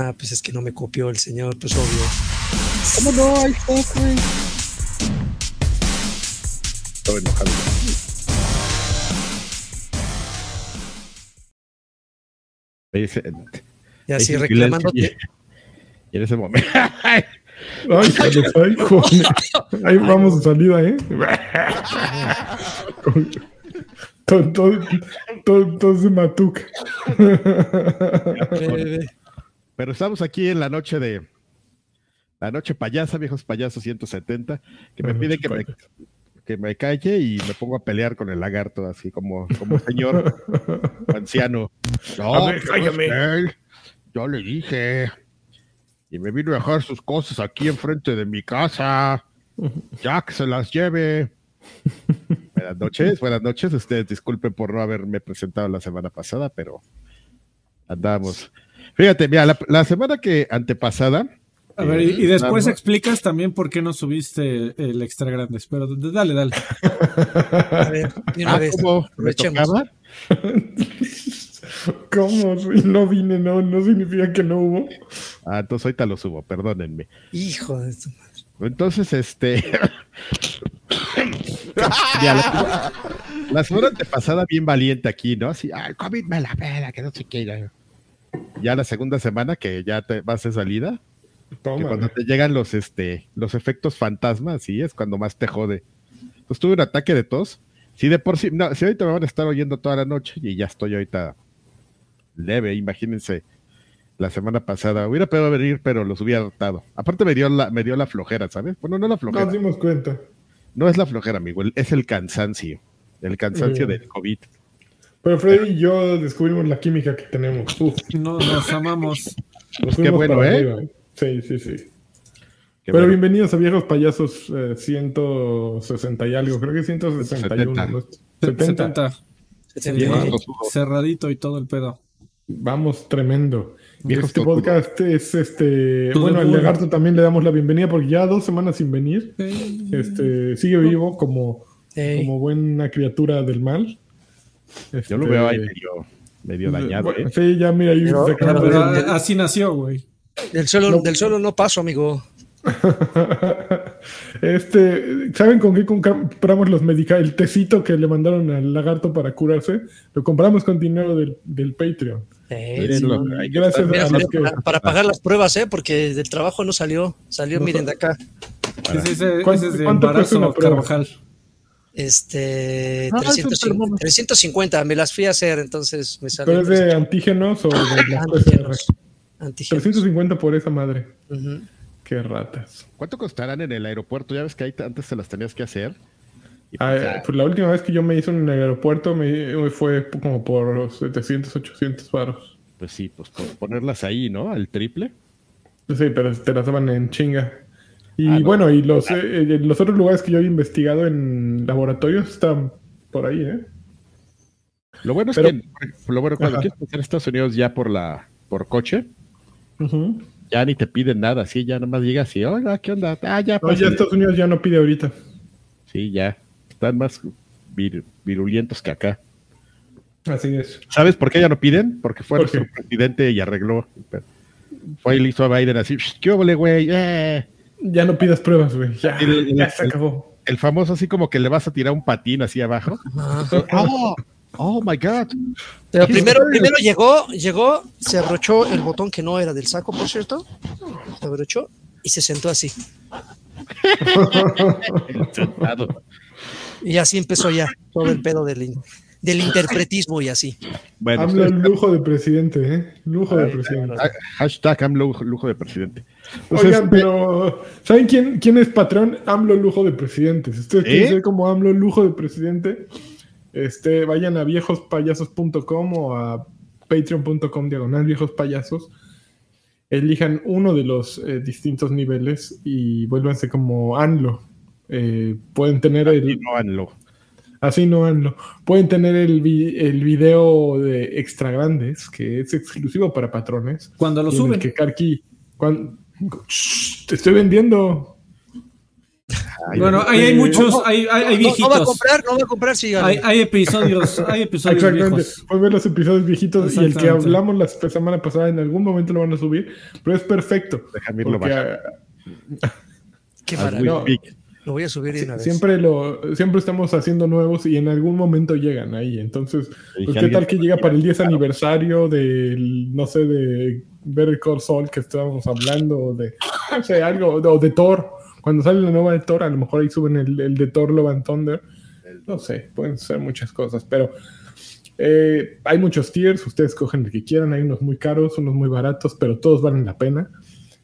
Ah, pues es que no me copió el señor, pues obvio. ¿Cómo no? Ahí está, güey. Estoy enojado. Y así reclamándote. Y en ese momento. Ay, joder. Ahí vamos de salida, ¿eh? Con- Todo, todo, todo, todo se matuca. Pero estamos aquí en la noche de. La noche payasa, viejos payasos 170, que me pide que me, payasa. que me calle y me pongo a pelear con el lagarto, así como, como señor anciano. No, ver, cállame. Yo le dije. Y me vino a dejar sus cosas aquí enfrente de mi casa. Ya que se las lleve. Buenas noches, buenas noches. Ustedes disculpen por no haberme presentado la semana pasada, pero andamos. Fíjate, mira, la, la semana que antepasada. A ver, y, y eh, después explicas también por qué no subiste el extra grande. Pero dale, dale. A ver, una Ah, vez. ¿cómo? ¿Me aprovechemos. tocaba? ¿Cómo? No vine, no, no significa que no hubo. Ah, entonces ahorita lo subo, perdónenme. Hijo de tu- Entonces, este. ya, la, la semana antepasada, bien valiente aquí, ¿no? Así, ay, COVID me la pela, que no sé qué. Ya, la segunda semana que ya te vas de salida, que Toma. cuando te llegan los, este, los efectos fantasmas, sí, es cuando más te jode. Entonces tuve un ataque de tos. Sí, de por sí, no, si ahorita me van a estar oyendo toda la noche y ya estoy ahorita leve, imagínense. La semana pasada hubiera podido venir, pero los hubiera hartado. Aparte me dio la, me dio la flojera, ¿sabes? Bueno, no la flojera. Nos dimos cuenta. No es la flojera, amigo, es el cansancio. El cansancio del COVID. Pero Freddy y yo descubrimos la química que tenemos. Uf, No, nos amamos. nos Qué fuimos bueno, para ¿eh? arriba. Sí, sí, sí. Qué Pero bueno. bienvenidos a Viejos Payasos eh, 160 y algo. Creo que 161. 70. ¿no? 70. 70. Se Bien, te- los subo. Cerradito y todo el pedo. Vamos, tremendo. Viejos este podcast es este. Todo Bueno, al lagarto también le damos la bienvenida porque ya dos semanas sin venir. Este sigue vivo como, como buena criatura del mal. Yo lo Este, veo ahí medio, medio dañado. bueno, ¿eh? Sí, ya mira ahí. Pero- así nació, güey. del, suelo, del suelo no paso, amigo. este, ¿saben con qué compramos los medicamentos? El tecito que le mandaron al lagarto para curarse, lo compramos con dinero del, del Patreon. Miren sí. lo- Gracias Mira, a mira, los que. para, para pagar las pruebas, ¿eh? Porque del trabajo no salió. Salió, No miren, de acá. ¿Cuánto- ese es de cuánto cuesta una prueba? Carvajal. Este, Ah, es un 350, termómetro. 350, me las fui a hacer, entonces me salió. ¿Pero es de antígenos o de las PCR? Antígenos. Antígenos. 350 por esa madre. Qué ratas. ¿Cuánto costarán en el aeropuerto? Ya ves que ahí te- antes te las tenías que hacer. Y Ah, pues, pues la última vez que yo me hice en el aeropuerto me me fue como por 700, 800 varos. pues sí, pues por ponerlas ahí, ¿no? Al triple. Sí, pero te las daban en chinga. Y Ah, no. bueno, y los, eh, eh, los otros lugares que yo había investigado en laboratorios están por ahí, ¿eh? Lo bueno es que lo bueno cuando Ajá. quieres pasar a Estados Unidos ya por la por coche, ya ni te piden nada, sí, ya nomás llegas y hola, ¿qué onda? Ah, ya, No, ya Estados Unidos ya no pide ahorita. Sí, ya. Están más vir- virulentos que acá. Así es. ¿Sabes por qué ya no piden? Porque fue ¿Por nuestro qué? presidente y arregló. Fue y le hizo a Biden así, ¿qué hubo, güey? Eh. Ya no pidas pruebas, güey. Ya, El- se acabó. El famoso así como que le vas a tirar un patín así abajo. Ajá. Oh, oh my God. Pero primero, primero llegó, llegó, se abrochó el botón que no era del saco, por cierto. Se abrochó y se sentó así. Y así empezó ya todo el pedo del, del interpretismo y así. Bueno, AMLO ustedes- lujo de presidente, ¿eh? Lujo de presidente. ha- hashtag AMLO lujo de presidente. Entonces, Oigan, pero ¿saben quién, quién es patrón? AMLO lujo de presidente. Si ustedes ¿Eh? quieren ser como AMLO lujo de presidente, este, vayan a viejospayasos.com o a patreon.com diagonal viejos payasos. Elijan uno de los eh, distintos niveles y vuélvanse como AMLO. Eh, pueden tener el, no AMLO. Así no ando. Pueden tener el, vi- el video de extra grandes, que es exclusivo para patrones. Cuando lo suben. Que Karki, Shh, te estoy vendiendo. Ay, Bueno, ahí hay Eh, muchos, no, hay, hay, hay No, no va a viejitos. comprar, no va a comprar, sí. Hay, hay episodios, hay episodios Exactamente. viejos. Pueden ver los episodios viejitos y el que hablamos la semana pasada en algún momento lo van a subir, pero es perfecto. Déjame irlo Porque, Qué maravilla. no. Lo voy a subir de una vez. siempre lo siempre estamos haciendo nuevos y en algún momento llegan ahí. Entonces, pues, ¿qué tal que llega para el 10 aniversario del, no sé, de Better Call Saul que estábamos hablando, o de, no sé, algo, o de Thor? Cuando sale la nueva de Thor, a lo mejor ahí suben el, el de Thor Love and Thunder. No sé, pueden ser muchas cosas, pero eh, hay muchos tiers, ustedes cogen el que quieran, hay unos muy caros, unos muy baratos, pero todos valen la pena.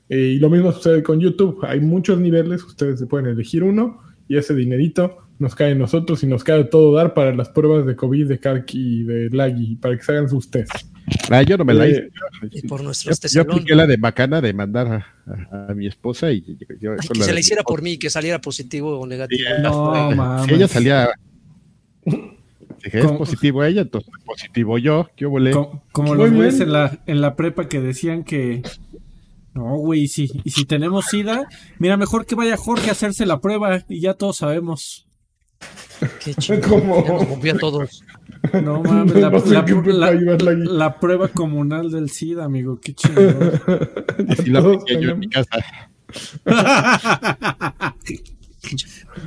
Eh, y lo mismo sucede con YouTube, hay muchos niveles, ustedes se pueden elegir uno y ese dinerito nos cae a nosotros y nos cae todo dar para las pruebas de COVID, de Karki y de Laggy, para que se hagan sus tests. Ah, yo no me la Eh, hice. Y por Yo, nuestros yo tesalón. apliqué la de Macana de mandar a, a- a mi esposa y yo, yo- Ay, que la se la hiciera por mí, que saliera positivo o negativo. Sí, No, mames. Si ella salía. Dije, es positivo ella, entonces positivo yo. Co- Como, Muy los güeyes en la, en la prepa que decían que. No, güey, y si, y si tenemos SIDA, mira, mejor que vaya Jorge a hacerse la prueba y ya todos sabemos. Qué chido. ¿Cómo? Ya nos rompió a todos. No mames, la, No sé la- qué prepa la- ibas, Laggy. la prueba comunal del SIDA, amigo, qué chingón. Así la apliqué yo en mi casa.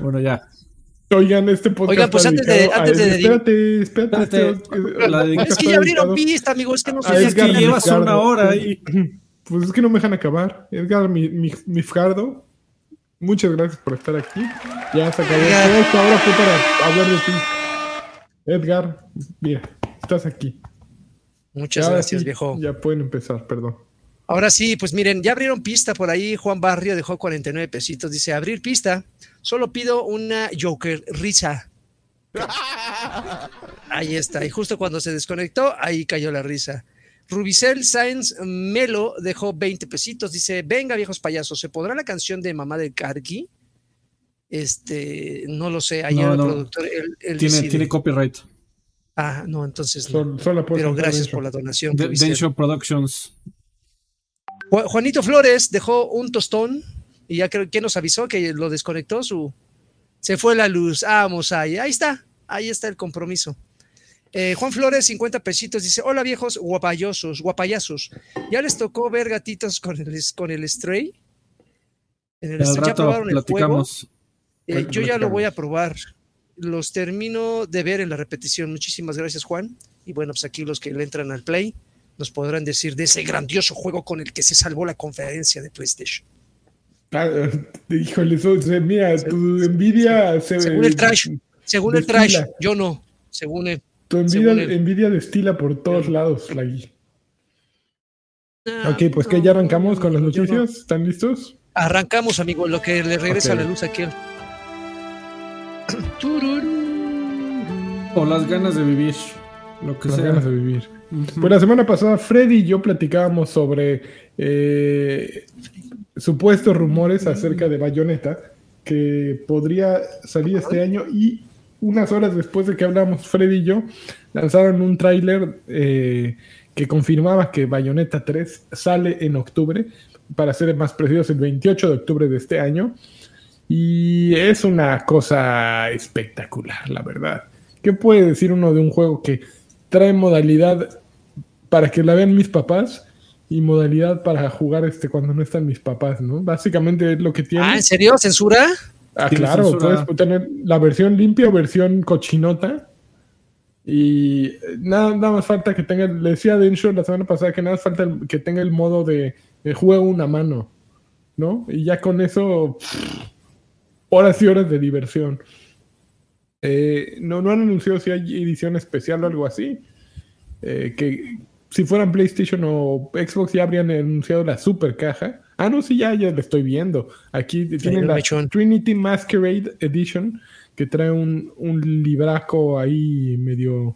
bueno, ya. Oigan, este podcast Oigan, pues antes de- antes de- espérate, espérate, Espérate. este- Es que ya abrieron pista, amigo. Es que no sé. es que llevas una hora ahí. Pues es que no me dejan acabar. Edgar Mi- Mi- muchas gracias por estar aquí. Ya se acabó esto. Ahora fue para hablar de ti. Edgar, mira, estás aquí. Muchas Ahora gracias, sí, viejo. Ya pueden empezar, perdón. Ahora sí, pues miren, ya abrieron pista por ahí. Juan Barrio dejó 49 pesitos. Dice, abrir pista. Solo pido una Joker risa. Ahí está. Y justo cuando se desconectó, ahí cayó la risa. Rubicel Sáenz Melo dejó 20 pesitos. Dice, venga, viejos payasos, ¿se podrá la canción de Mamá del Carqui? Este, no lo sé. Ayer No, el no. productor, él, él Tiene, decide. tiene copyright. Ah, no, entonces no. Sol- solo Pero gracias eso. por la donación. De- Rubicel. Densho Productions. Ju- Juanito Flores dejó un tostón y ya creo que nos avisó que lo desconectó su. Se fue la luz. Vamos ahí. Ahí está. Ahí está el compromiso. Eh, Juan Flores, 50 pesitos, dice: Hola viejos guapayosos, guapayazos. ¿Ya les tocó ver gatitos con el, con el Stray? En el Stray, ¿Ya probaron el juego? Eh, yo ya lo voy a probar. Los termino de ver en la repetición. Muchísimas gracias, Juan. Y bueno, pues aquí los que le entran al play nos podrán decir de ese grandioso juego con el que se salvó la conferencia de PlayStation. Ah, híjole, eso, mira, tu envidia se Según el trash, según el trash, yo no. Según el. Tu envidia, el- envidia destila por todos lados, Lagui. Ah, Ok, pues que no, ya arrancamos con las no. noticias. ¿Están listos? Arrancamos, amigo, lo que le regresa Ok. la luz aquí. O las ganas de vivir. Lo que Las sea. ganas de vivir. Pues la semana pasada Freddy y yo platicábamos sobre eh, supuestos rumores acerca de Bayonetta que podría salir este año y unas horas después de que hablamos Freddy y yo lanzaron un tráiler eh, que confirmaba que Bayonetta 3 sale en octubre para ser más precisos el 28 de octubre de este año y es una cosa espectacular la verdad ¿qué puede decir uno de un juego que trae modalidad para que la vean mis papás y modalidad para jugar este cuando no están mis papás, ¿no? Básicamente es lo que tiene. Ah, ¿en serio? ¿Censura? Ah, claro, censura. puedes tener la versión limpia o versión cochinota. Y eh, nada, nada más falta que tenga, le decía a la semana pasada que nada más falta que tenga el modo de, de juego una mano, ¿no? Y ya con eso, pff, horas y horas de diversión. Eh, no, no han anunciado si hay edición especial o algo así. Eh, que si fueran PlayStation o Xbox ya habrían anunciado la super caja. Ah, no, sí, ya, ya la estoy viendo. Aquí tienen la mechón. Trinity Masquerade Edition, que trae un, un libraco ahí medio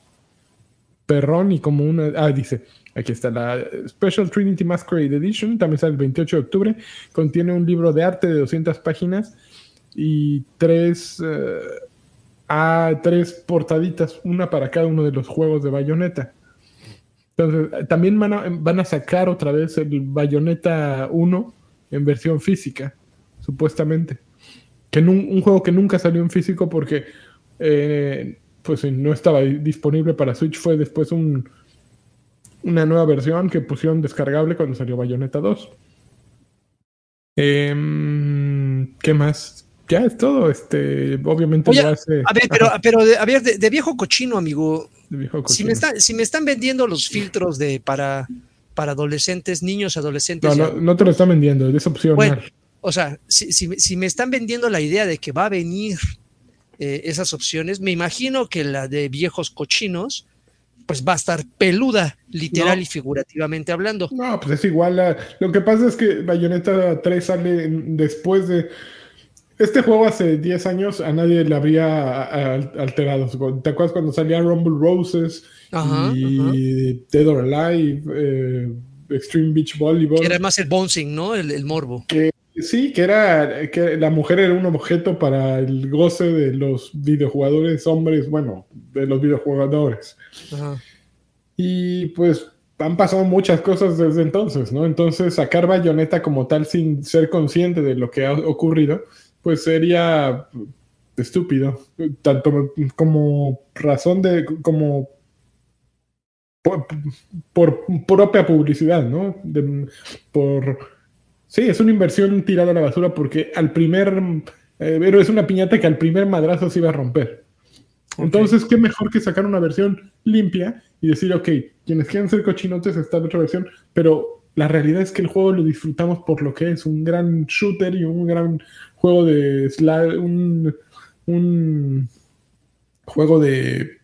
perrón y como una... Ah, dice, aquí está la Special Trinity Masquerade Edition, también sale el 28 de octubre, contiene un libro de arte de 200 páginas y tres, eh, ah, tres portaditas, una para cada uno de los juegos de Bayonetta. Entonces, también van a, van a sacar otra vez el Bayonetta 1 en versión física, supuestamente. que un juego que nunca salió en físico porque eh, pues no estaba disponible para Switch. Fue después un, una nueva versión que pusieron descargable cuando salió Bayonetta 2. Em, ¿Qué más? Ya es todo. Este, obviamente lo hace. A ver, pero, pero de, a ver, de, viejo cochino, amigo. Si, me si me están vendiendo los filtros de para, para adolescentes, niños, adolescentes. No, no, te lo están vendiendo, es opcional. o sea, si, si, me están vendiendo la idea de que va a venir eh, esas opciones, me imagino que la de viejos cochinos pues va a estar peluda, literal y figurativamente hablando. No, pues es igual. Lo que pasa es que Bayonetta 3 sale después de. Este juego hace 10 años a nadie le habría alterado. ¿Te acuerdas cuando salía Rumble Roses y Dead or Alive, eh, Extreme Beach Volleyball? era más el bouncing, ¿no? El, morbo. sí, que era que la mujer era un objeto para el goce de los videojugadores hombres, bueno, de los videojugadores. Y pues han pasado muchas cosas desde entonces, ¿no? Entonces sacar bayoneta como tal sin ser consciente de lo que ha ocurrido, pues sería estúpido, tanto como razón de, como por, propia publicidad, ¿no? por, sí, es una inversión tirada a la basura porque al primer, eh, pero es una piñata que al primer madrazo se iba a romper. Entonces, qué mejor que sacar una versión limpia y decir, ok, quienes quieran ser cochinotes está en otra versión, pero la realidad es que el juego lo disfrutamos por lo que es, un gran shooter y un gran juego de un, un juego de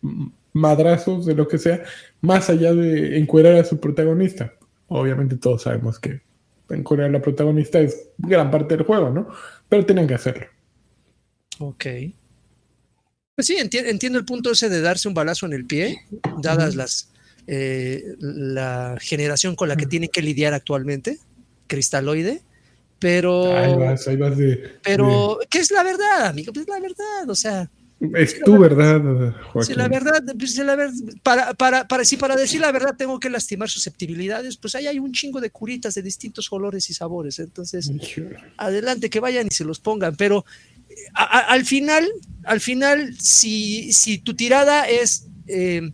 madrazos, de lo que sea, más allá de encuerar a su protagonista. Obviamente todos sabemos que encuerar a la protagonista es gran parte del juego, ¿no? Pero tienen que hacerlo. Ok. Pues sí, entiendo el punto ese de darse un balazo en el pie, dadas las eh, la generación con la que tiene que lidiar actualmente, cristaloide, pero... Ahí vas, ahí vas de... Pero, ¿qué es la verdad, amigo? Pues la verdad, o sea... Es tu verdad, Joaquín. Si la verdad, pues, la verdad para, para, para, si para decir la verdad tengo que lastimar susceptibilidades, pues ahí hay un chingo de curitas de distintos colores y sabores. Entonces, adelante, que vayan y se los pongan. Pero al final, al final, si, si tu tirada es eh,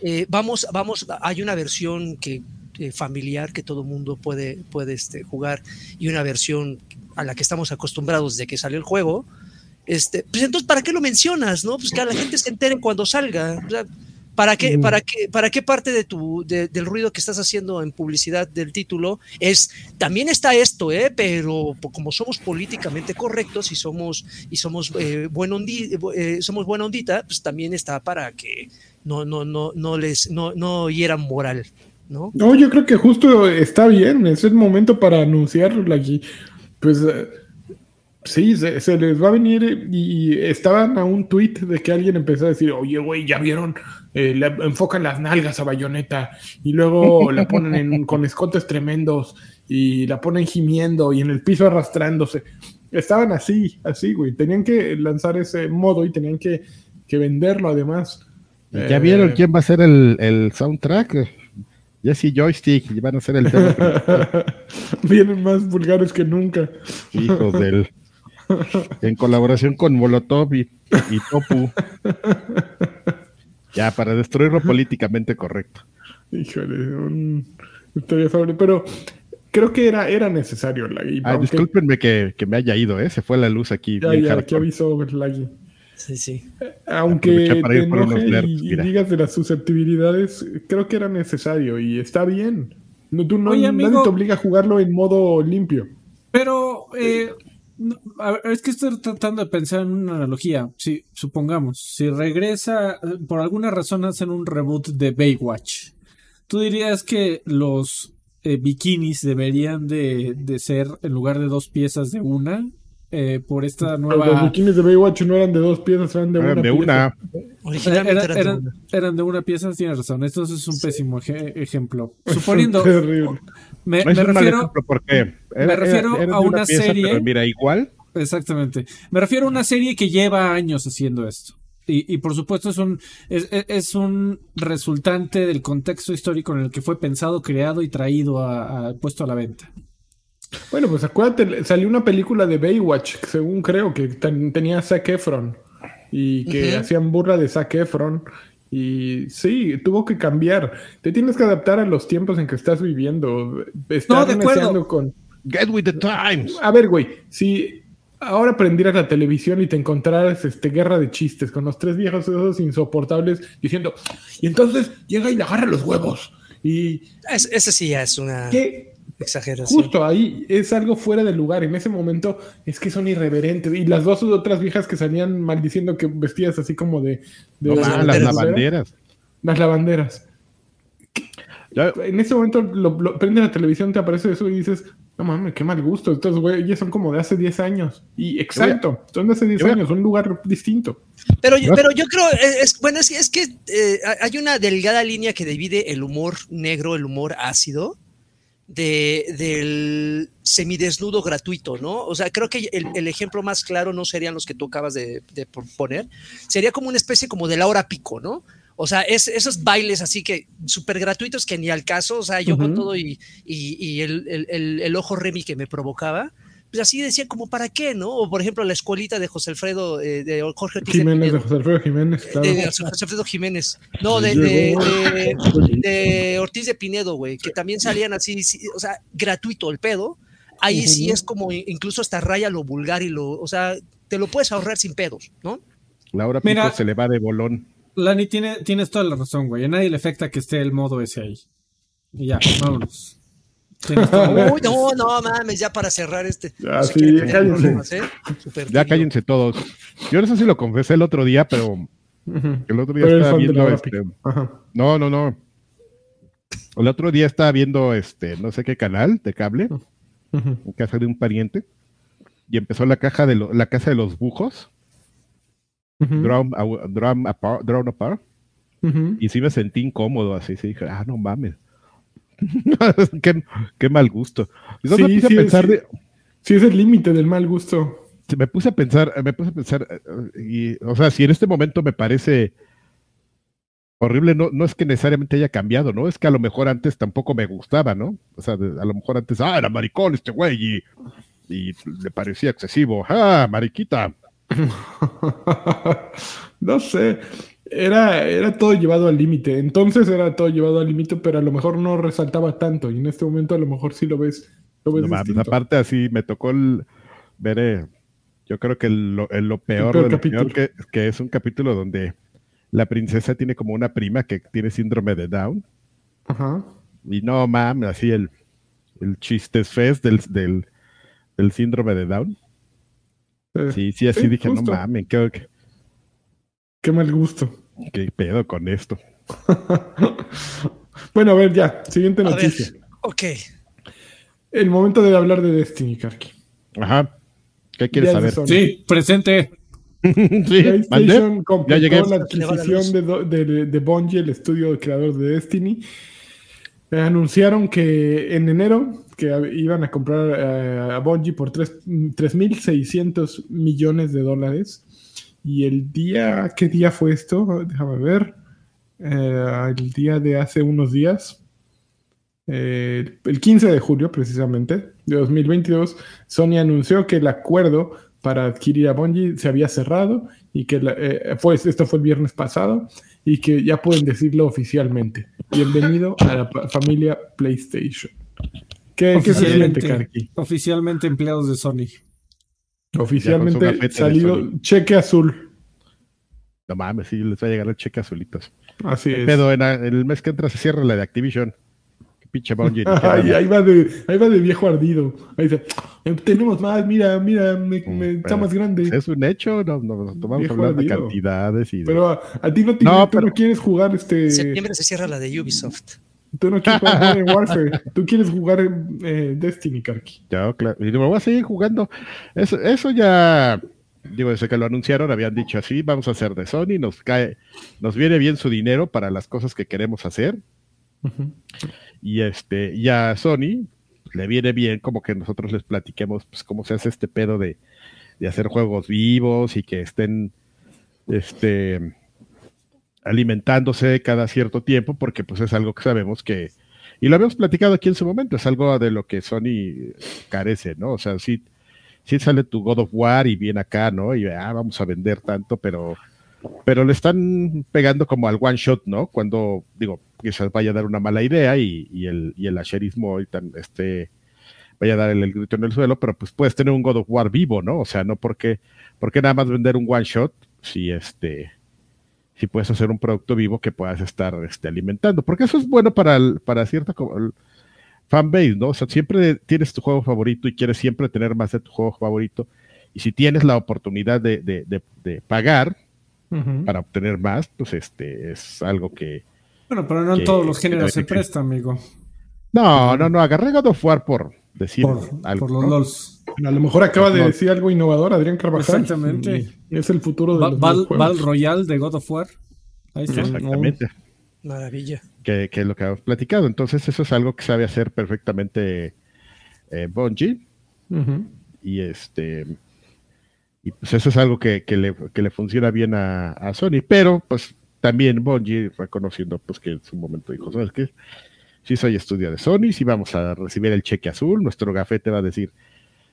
eh, vamos, vamos, hay una versión que eh, familiar que todo mundo puede, puede este, jugar y una versión a la que estamos acostumbrados desde que salió el juego. Este, pues entonces, ¿para qué lo mencionas? No? Pues que a la gente se entere cuando salga. ¿Para qué, para qué, para qué parte de tu, del ruido que estás haciendo en publicidad del título es, también está esto, ¿eh? pero como somos políticamente correctos y somos, y somos, eh, buen eh, somos buena ondita, pues también está para que no, no, no, no les, no, no hieran moral. ¿No? no, yo creo que justo está bien, es el momento para anunciarlo aquí. Pues eh, Sí, se, les va a venir y estaban a un tweet de que alguien empezó a decir, oye, güey, ya vieron, eh, le enfocan las nalgas a Bayonetta y luego la ponen con escotes tremendos y la ponen gimiendo y en el piso arrastrándose. Estaban así, así, güey. Tenían que lanzar ese modo y tenían que, venderlo además. ¿Ya vieron eh, quién va a ser el, el soundtrack? Jesse Joystick, van a ser el tema. Vienen más vulgares que nunca. Hijos del en colaboración con Molotov y, Topu. ya, para destruirlo políticamente correcto. Híjole, un pero creo que era, era necesario Lagui. Ah, discúlpenme que, me haya ido, ¿eh? se fue la luz aquí. Ya, ya, aquí avisó Lagui. Sí, sí. Aunque te enoje y, digas de las susceptibilidades, creo que era necesario y está bien. No, tú no, nadie te obliga a jugarlo en modo limpio. Pero eh, es que estoy tratando de pensar en una analogía. Si, supongamos, si regresa, por alguna razón hacen un reboot de Baywatch, ¿tú dirías que los eh, bikinis deberían de, de, ser, en lugar de dos piezas, de una? Eh, por esta nueva. Los bikinis de Baywatch no eran de dos piezas, eran de una. De una. eran, de una pieza, tienes razón. Esto es un pésimo ejemplo. Suponiendo. Me, refiero, porque me refiero a una serie. mira, igual. Exactamente. Me refiero a una serie que lleva años haciendo esto. Y, por supuesto es un, es, es, un resultante del contexto histórico en el que fue pensado, creado y traído a, puesto a la venta. Bueno, pues acuérdate, salió una película de Baywatch, según creo, que ten- tenía Zac Efron y que hacían burla de Zac Efron. Y sí, tuvo que cambiar. Te tienes que adaptar a los tiempos en que estás viviendo. Estar No, de acuerdo. neceando con. Get with the times. A ver, güey, si ahora prendieras la televisión y te encontraras este guerra de chistes con los tres viejos esos insoportables diciendo, y entonces llega y le agarra los huevos. Y Es- ese sí ya es una que exageración. justo ahí es algo fuera de lugar. En ese momento es que son irreverentes. Y las dos otras viejas que salían maldiciendo que vestidas así como de, de- No, Las de- las lavanderas. Las lavanderas. Ya- En ese momento lo, lo- prende la televisión, te aparece eso y dices, no mames, qué mal gusto. Estos güeyes son como de hace 10 años. Y exacto, son de hace 10 yo voy a- años, un lugar distinto. Pero, yo- pero yo creo, es, bueno, es, que- es que eh, hay una delgada línea que divide el humor negro, el humor ácido, de, del semidesnudo gratuito, ¿no? O sea, creo que el, el ejemplo más claro no serían los que tú acabas de, de poner, sería como una especie como de la hora pico, ¿no? O sea, es, esos bailes así que súper gratuitos que ni al caso, o sea, yo con todo y, y- y el, el- el- el ojo Remy que me provocaba, pues así decían como para qué, ¿no? O por ejemplo la escuelita de José Alfredo, eh, de Jorge Ortiz de Jiménez, de. José Alfredo Jiménez, claro. De José Alfredo Jiménez. No, de, de, de- de Ortiz de Pinedo, güey, que también salían así, sí, o sea, gratuito el pedo. Ahí sí es como incluso hasta raya lo vulgar y lo, o sea, te lo puedes ahorrar sin pedos, ¿no? La hora Mira. pico se le va de bolón. Lani, tiene, tienes toda la razón, güey. A nadie le afecta que esté el modo ese ahí. Y ya, vámonos. Uy, no, no mames, ya para cerrar este. Ya, no se sí, cállense. ¿eh? Ya cállense todos. Yo no sé si lo confesé el otro día, pero el otro día Pero estaba viendo este. No, no, no. El otro día estaba viendo este, no sé qué canal de cable, en casa de un pariente, y empezó la caja de lo- la casa de los bujos. Drum, Aw- Drum Apart, Drawn Apart, Ujú. y sí me sentí incómodo, así, sí dije, ah, no mames. qué, qué mal gusto. Entonces Sí, me puse sí, a pensar, sí. de- Sí, es el límite del mal gusto. me puse a pensar, me puse a pensar, y, o sea, si en este momento me parece horrible, no, no es que necesariamente haya cambiado, ¿no? Es que a lo mejor antes tampoco me gustaba, ¿no? O sea, a lo mejor antes, ah, era maricón este güey, y, y le parecía excesivo, ah, mariquita. no sé. Era, era todo llevado al límite. Entonces era todo llevado al límite, pero a lo mejor no resaltaba tanto. Y en este momento a lo mejor sí lo ves. Lo ves No distinto. aparte así me tocó el, ver, eh, yo creo que el- lo, el- lo peor, peor que, que es un capítulo donde la princesa tiene como una prima que tiene síndrome de Down. Ajá. Y no mames, así el, el chistes fest del, del, del síndrome de Down. Eh, Sí, sí, así Sí, dije, justo. no mames, ¿qué, qué, Qué mal gusto. Qué pedo con esto? bueno, a ver, ya. Siguiente ver, noticia. ok. El momento de hablar de Destiny, Karki. Ajá. ¿Qué quieres Ya saber? Sí, presente. sí. PlayStation completó llegué. la adquisición de, de, de Bungie, el estudio creador de Destiny. Eh, anunciaron que en enero que iban a comprar eh, a Bungie por tres- 3.600 millones de dólares. Y el día, ¿qué día fue esto? Déjame ver. Eh, el día de hace unos días. Eh, el 15 de julio, precisamente, de 2022, Sony anunció que el acuerdo para adquirir a Bungie se había cerrado y que la- eh, fue, esto fue el viernes pasado y que ya pueden decirlo oficialmente. Bienvenido a la familia PlayStation. ¿Qué, Karki? oficialmente empleados de Sony. Oficialmente salido cheque azul. No mames, sí, les va a llegar el cheque azulitos. Así es. Pero en, el mes que entra se cierra la de Activision. Qué pinche Bungie. Ay, ahí, va de, ahí va de viejo ardido. Ahí dice, "Eh, tenemos más, mira, mira, me, me- está más grande. Es un hecho, no, no, no a hablar de ardido. cantidades y de- Pero a, a ti no, te, No, pero- quieres jugar este. En septiembre se cierra la de Ubisoft. Tú no quieres jugar Modern Warfare. Tú quieres jugar eh, Destiny, Karki. Ya, claro. Y me voy a seguir jugando. Eso, eso ya, digo, desde que lo anunciaron habían dicho así, vamos a hacer de Sony, nos cae, nos viene bien su dinero para las cosas que queremos hacer. Y este, y a Sony le viene bien como que nosotros les platiquemos pues, cómo se hace este pedo de, de hacer juegos vivos y que estén este alimentándose cada cierto tiempo, porque pues es algo que sabemos que, Y lo habíamos platicado aquí en su momento, es algo de lo que Sony carece, ¿no? O sea, sí, sí sale tu God of War y viene acá, ¿no? Y ah, vamos a vender tanto, pero, pero le están pegando como al one shot, ¿no? Cuando, digo, quizás vaya a dar una mala idea y, y el, y el asherismo ahorita este, vaya a dar el, grito en el suelo, pero pues puedes tener un God of War vivo, ¿no? O sea, no porque, porque nada más vender un one shot si este si puedes hacer un producto vivo que puedas estar este, alimentando, porque eso es bueno para, el, para cierta fanbase, ¿no? O sea, siempre tienes tu juego favorito y quieres siempre tener más de tu juego favorito, y si tienes la oportunidad de, de, de, de pagar uh -huh. para obtener más, pues este es algo que... Bueno, pero no en todos los géneros se presta, amigo. No, no, no, agarré God of War por decir por, algo. Por los ¿no? LOLs. A lo mejor acaba de decir algo innovador Adrián Carvajal. Exactamente. Y es el futuro de Val, los Val Royal de God of War. Ahí está. Exactamente. Maravilla. Que, que, es lo que hemos platicado. Entonces, eso es algo que sabe hacer perfectamente eh, Bungie. Uh -huh. Y este. Y pues eso es algo que, que, le, que le, funciona bien a, a, Sony. Pero, pues, también Bungie reconociendo pues que en su momento dijo, ¿sabes qué? Si soy estudio de Sony, si vamos a recibir el cheque azul, nuestro gafete va a decir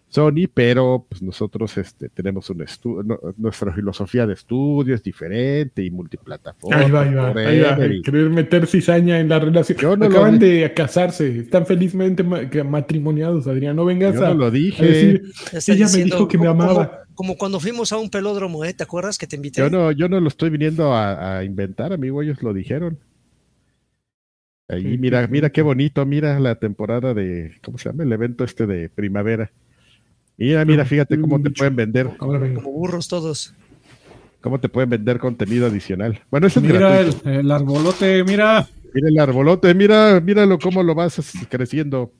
Sony, pero pues nosotros este, tenemos un estudio, no, nuestra filosofía de estudio es diferente y multiplataforma. Ahí va, ahí va, ahí va. Y... Querer meter cizaña en la relación. No Acaban lo... de casarse, están felizmente matrimoniados, Adrián. No vengas Yo a, lo dije. a decir, ella me dijo que me amaba. Como, como, cuando fuimos a un pelódromo, ¿eh? ¿te acuerdas que te invité? Yo no, yo no lo estoy viniendo a, a inventar, amigo, ellos lo dijeron. Ahí, mira, mira qué bonito, mira la temporada de, ¿cómo se llama? El evento este de primavera. Mira, mira, fíjate cómo te pueden vender. Como burros todos. Cómo te pueden vender contenido adicional. Bueno, eso es mira el, el, arbolote, mira. Mira el arbolote, mira, míralo cómo lo vas creciendo.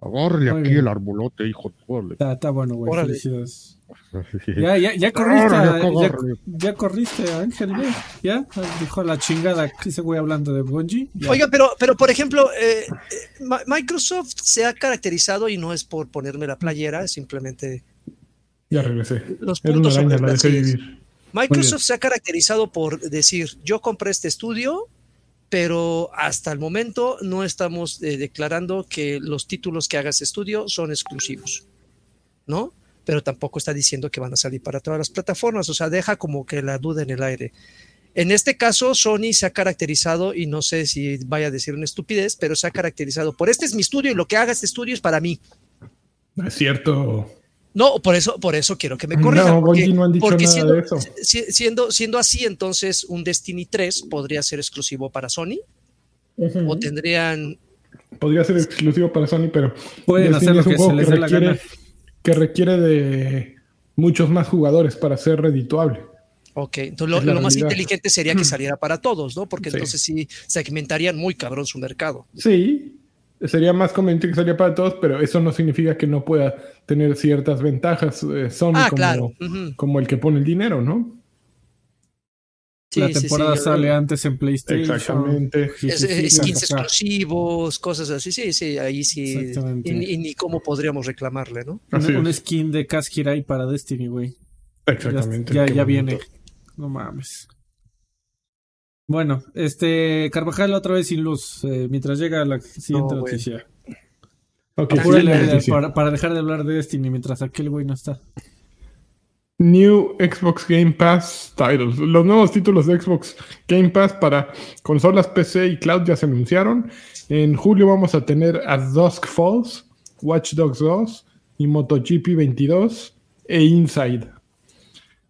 Agárrele aquí bien. el arbolote, hijo. Está, está bueno, güey. Felicidades. Ya, ya, ya corriste, ya, ya, corriste, Ángel. Ya, dijo la chingada ese güey hablando de Bungie. Ya. Oiga, pero, pero por ejemplo, eh, Microsoft se ha caracterizado, y no es por ponerme la playera, es simplemente. Ya regresé. Los puntos araña, la vivir. Microsoft se ha caracterizado por decir: Yo compré este estudio, pero hasta el momento no estamos eh, declarando que los títulos que haga ese estudio son exclusivos. ¿No? Pero tampoco está diciendo que van a salir para todas las plataformas, o sea, deja como que la duda en el aire. En este caso, Sony se ha caracterizado, y no sé si vaya a decir una estupidez, pero se ha caracterizado por este es mi estudio y lo que haga este estudio es para mí. No es cierto. No, por eso, por eso quiero que me corrijan. No, porque, no han dicho porque nada siendo, de eso. Siendo, siendo así, entonces un Destiny 3 podría ser exclusivo para Sony. Uh -huh. O tendrían. Podría ser exclusivo para Sony, pero. Pueden Destiny hacer lo que se les dé la gana que requiere de muchos más jugadores para ser redituable. Ok, entonces lo, lo más inteligente sería que saliera para todos, ¿no? Porque sí. entonces sí segmentarían muy cabrón su mercado. Sí, sería más conveniente que saliera para todos, pero eso no significa que no pueda tener ciertas ventajas eh, Sony ah, como, claro. uh -huh. como el que pone el dinero, ¿no? Sí, la temporada sí, sí, sale antes en PlayStation. Exactamente. Skins exclusivos, cosas así. Sí, sí, ahí sí. Y, y, ni cómo podríamos reclamarle, ¿no? Un, un, skin de Kaskirai para Destiny, güey. Exactamente. Ya, ya, ya viene. No mames. Bueno, este Carvajal otra vez sin luz, eh, mientras llega la siguiente no, noticia. Okay, para, para, dejar de hablar de Destiny mientras aquel güey no está. New Xbox Game Pass titles. Los nuevos títulos de Xbox Game Pass para consolas PC y cloud ya se anunciaron. En julio vamos a tener As Dusk Falls, Watch Dogs 2 y MotoGP 22 e Inside.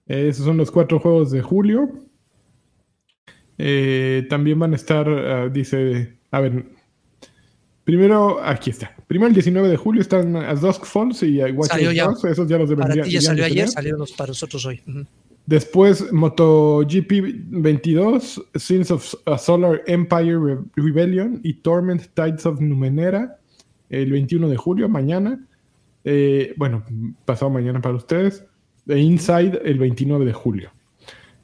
Esos son los cuatro juegos de julio. Eh, también van a estar, uh, dice, a ver, Primero, aquí está. Primero el 19 de julio están As Dusk Falls y Watch Dogs ya. Esos ya los deberían Para ti ya salió ayer, salieron los para nosotros hoy. Uh -huh. Después MotoGP 22, Sins of a Solar Empire Re Rebellion y Torment Tides of Numenera el 21 de julio, mañana. Eh, bueno, pasado mañana para ustedes. E Inside el 29 de julio.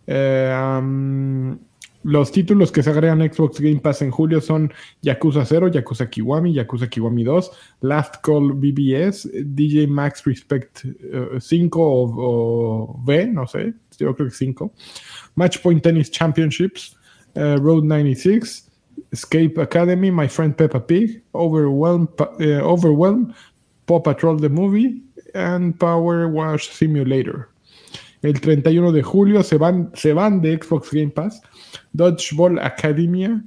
Eh, um, los títulos que se agregan a Xbox Game Pass en julio son Yakuza 0, Yakuza Kiwami, Yakuza Kiwami 2, Last Call BBS, DJ Max Respect uh, 5 o, o, V, no sé, yo creo que 5, Match Point Tennis Championships, uh, Road 96, Escape Academy, My Friend Peppa Pig, Overwhelm, eh, Overwhelm, Paw Patrol the Movie, and Power Wash Simulator. El 31 de julio se van, se van de Xbox Game Pass Dodgeball Academia,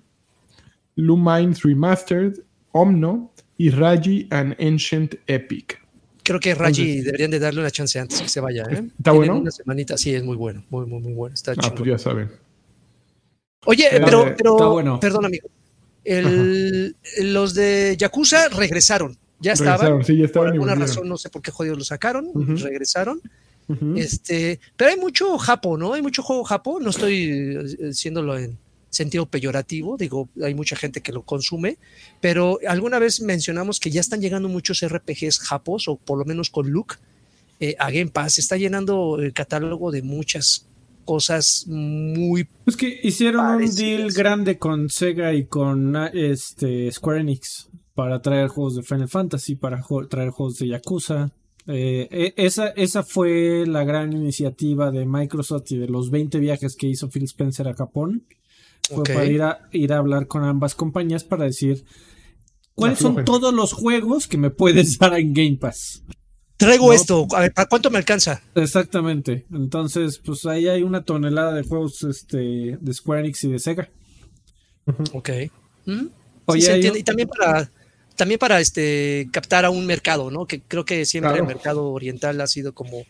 Lumines Remastered, Omno y Raji and Ancient Epic. Creo que Raji Entonces- deberían de darle una chance antes que se vaya, ¿eh? ¿Está Tienen bueno? Una semanita, sí, es muy bueno, muy, muy, muy bueno. Está Ah, chingón. pues ya saben. Oye, Eh, pero, pero está bueno. perdón, amigo. El- los de Yakuza regresaron. Ya estaban. Regresaron, sí, ya Por estaban y alguna razón, no sé por qué jodidos lo sacaron, regresaron. Este, pero hay mucho japo, ¿no? Hay mucho juego japo. No estoy diciéndolo en sentido peyorativo, digo, hay mucha gente que lo consume, pero alguna vez mencionamos que ya están llegando muchos RPGs japos, o por lo menos con look, eh, a Game Pass. Está llenando el catálogo de muchas cosas muy Es que hicieron un deal grande con Sega y con ah, este Square Enix para traer juegos de Final Fantasy, para traer juegos de Yakuza. Eh, e- esa, esa fue la gran iniciativa de Microsoft y de los 20 viajes que hizo Phil Spencer a Japón. Fue para ir a, ir a hablar con ambas compañías para decir cuáles son todos los juegos que me puedes dar en Game Pass. Traigo No. esto, a ver, ¿para cuánto me alcanza? Exactamente. Entonces, pues ahí hay una tonelada de juegos este, de Square Enix y de Sega. Ok. ¿Mm? Sí, Oye, se hay entiende. un- Y también para, también para este, captar a un mercado, ¿no? Que creo que siempre Claro. el mercado oriental ha sido como,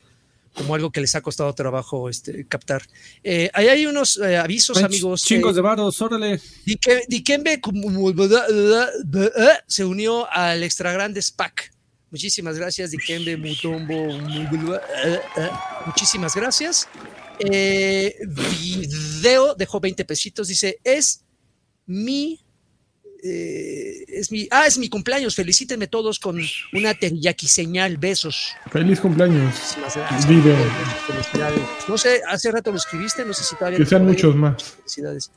como algo que les ha costado trabajo este, captar. Eh, ahí hay unos eh, avisos, Hay amigos. Chingos Eh, de varos, órale. Dike- Dikembe como- se unió al Extra Grande SPAC. Muchísimas gracias, Dikembe Mutombo. Muchísimas gracias. Eh, video dejó 20 pesitos. Dice: Es mi. Eh, es mi. Ah, es mi cumpleaños. Felicítenme todos con una teriyaki señal. Besos. Feliz cumpleaños. Video. No sé, hace rato lo escribiste. No sé si todavía. Que sean muchos más. Felicidades.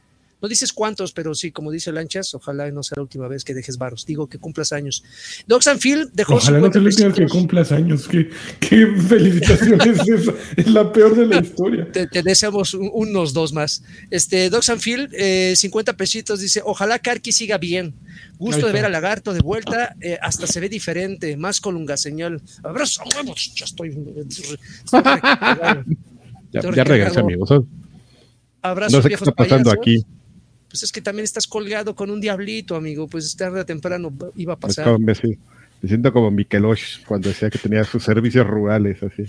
No dices cuántos, pero sí, como dice Lanchas, ojalá no sea la última vez que dejes varos. Digo que cumplas años. Docs and Phil dejó Ojalá no 50 te lo tengas que cumplas años. ¿Qué, qué felicitación es la peor de la historia. Te, te deseamos un- unos dos más. Este, Docs and Phil, eh, 50 pesitos, dice, ojalá Karki siga bien. Gusto de ver a Lagarto de vuelta, eh, hasta se ve diferente, más colunga señal. Abrazo, huevos, ya estoy. estoy. Ya, ya regresé, amigos. No Abrazo, sé qué está pasando payasos. aquí. Pues es que también estás colgado con un diablito, amigo. Pues tarde o temprano iba a pasar. me, sí, me siento como Mikelosh cuando decía que tenía sus servicios rurales, así.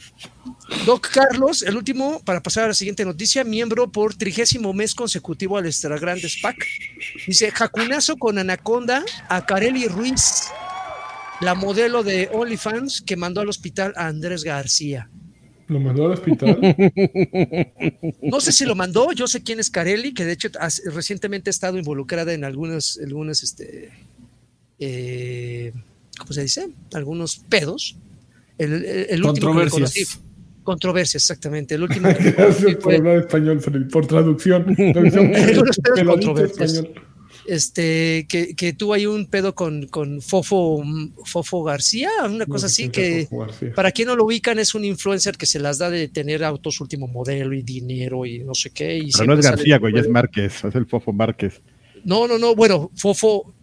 Doc Carlos, el último, para pasar a la siguiente noticia, miembro por trigésimo mes consecutivo al Extra Grande SPAC. Dice, jacunazo con Anaconda a Kareli Ruiz, la modelo de OnlyFans que mandó al hospital a Andrés García. Lo mandó al hospital. No sé si lo mandó, yo sé quién es Carelli, que de hecho has- recientemente ha estado involucrada en algunas, algunas, este, eh, ¿cómo se dice? Algunos pedos. El, el- el último que conocí- Controversias. Controversias, exactamente. El último que Gracias por hablar español, Freddy, por traducción. Traducción Algunos pedos peladito controversias. español. Este, que, que tuvo ahí un pedo con, con Fofo, Fofo García, una cosa No así que, para quien no lo ubican, es un influencer que se las da de tener autos último modelo y dinero y no sé qué. Y Pero no es García, güey, es Márquez, es el Fofo Márquez. No, no, no, bueno, Fofo,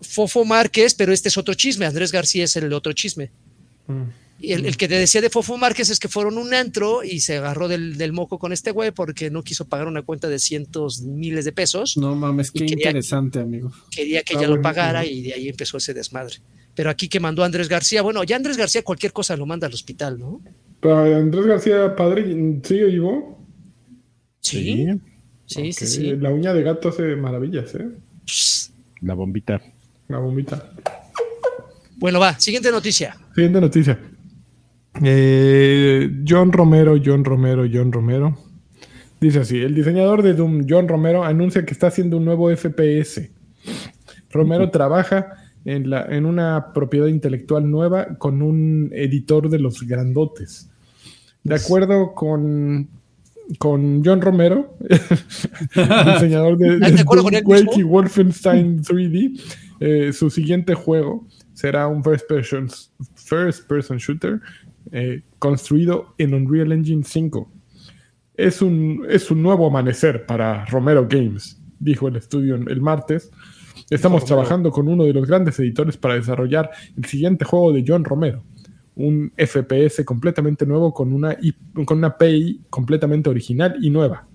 Fofo Márquez, pero este es otro chisme. Andrés García es el otro chisme. Mm. Y el, el que te decía de Fofo Márquez es que fueron un antro y se agarró del, del moco con este güey porque no quiso pagar una cuenta de cientos miles de pesos. No mames, qué quería- interesante, amigo. quería que ella lo pagara y de ahí empezó ese desmadre. Pero aquí que mandó a Andrés García, bueno, ya Andrés García cualquier cosa lo manda al hospital, ¿no? Para Andrés García, padre, ¿sigue vivo? Sí, sí, sí, Ok, sí. La uña de gato hace maravillas, ¿eh? La bombita. La bombita. Bueno, va, siguiente noticia. Siguiente noticia. Eh, John Romero, John Romero, John Romero. Dice así, el diseñador de Doom, John Romero, anuncia que está haciendo un nuevo FPS. Romero trabaja en, la, en una propiedad intelectual nueva con un editor de los grandotes. De acuerdo con, con John Romero, diseñador de, ¿De Doom, Quake y Wolfenstein 3D, eh, su siguiente juego será un first person, first person shooter eh, construido en Unreal Engine 5. Es un, es un nuevo amanecer para Romero Games, dijo el estudio el martes. Estamos trabajando con uno de los grandes editores para desarrollar el siguiente juego de John Romero un FPS completamente nuevo con una, con una API completamente original y nueva.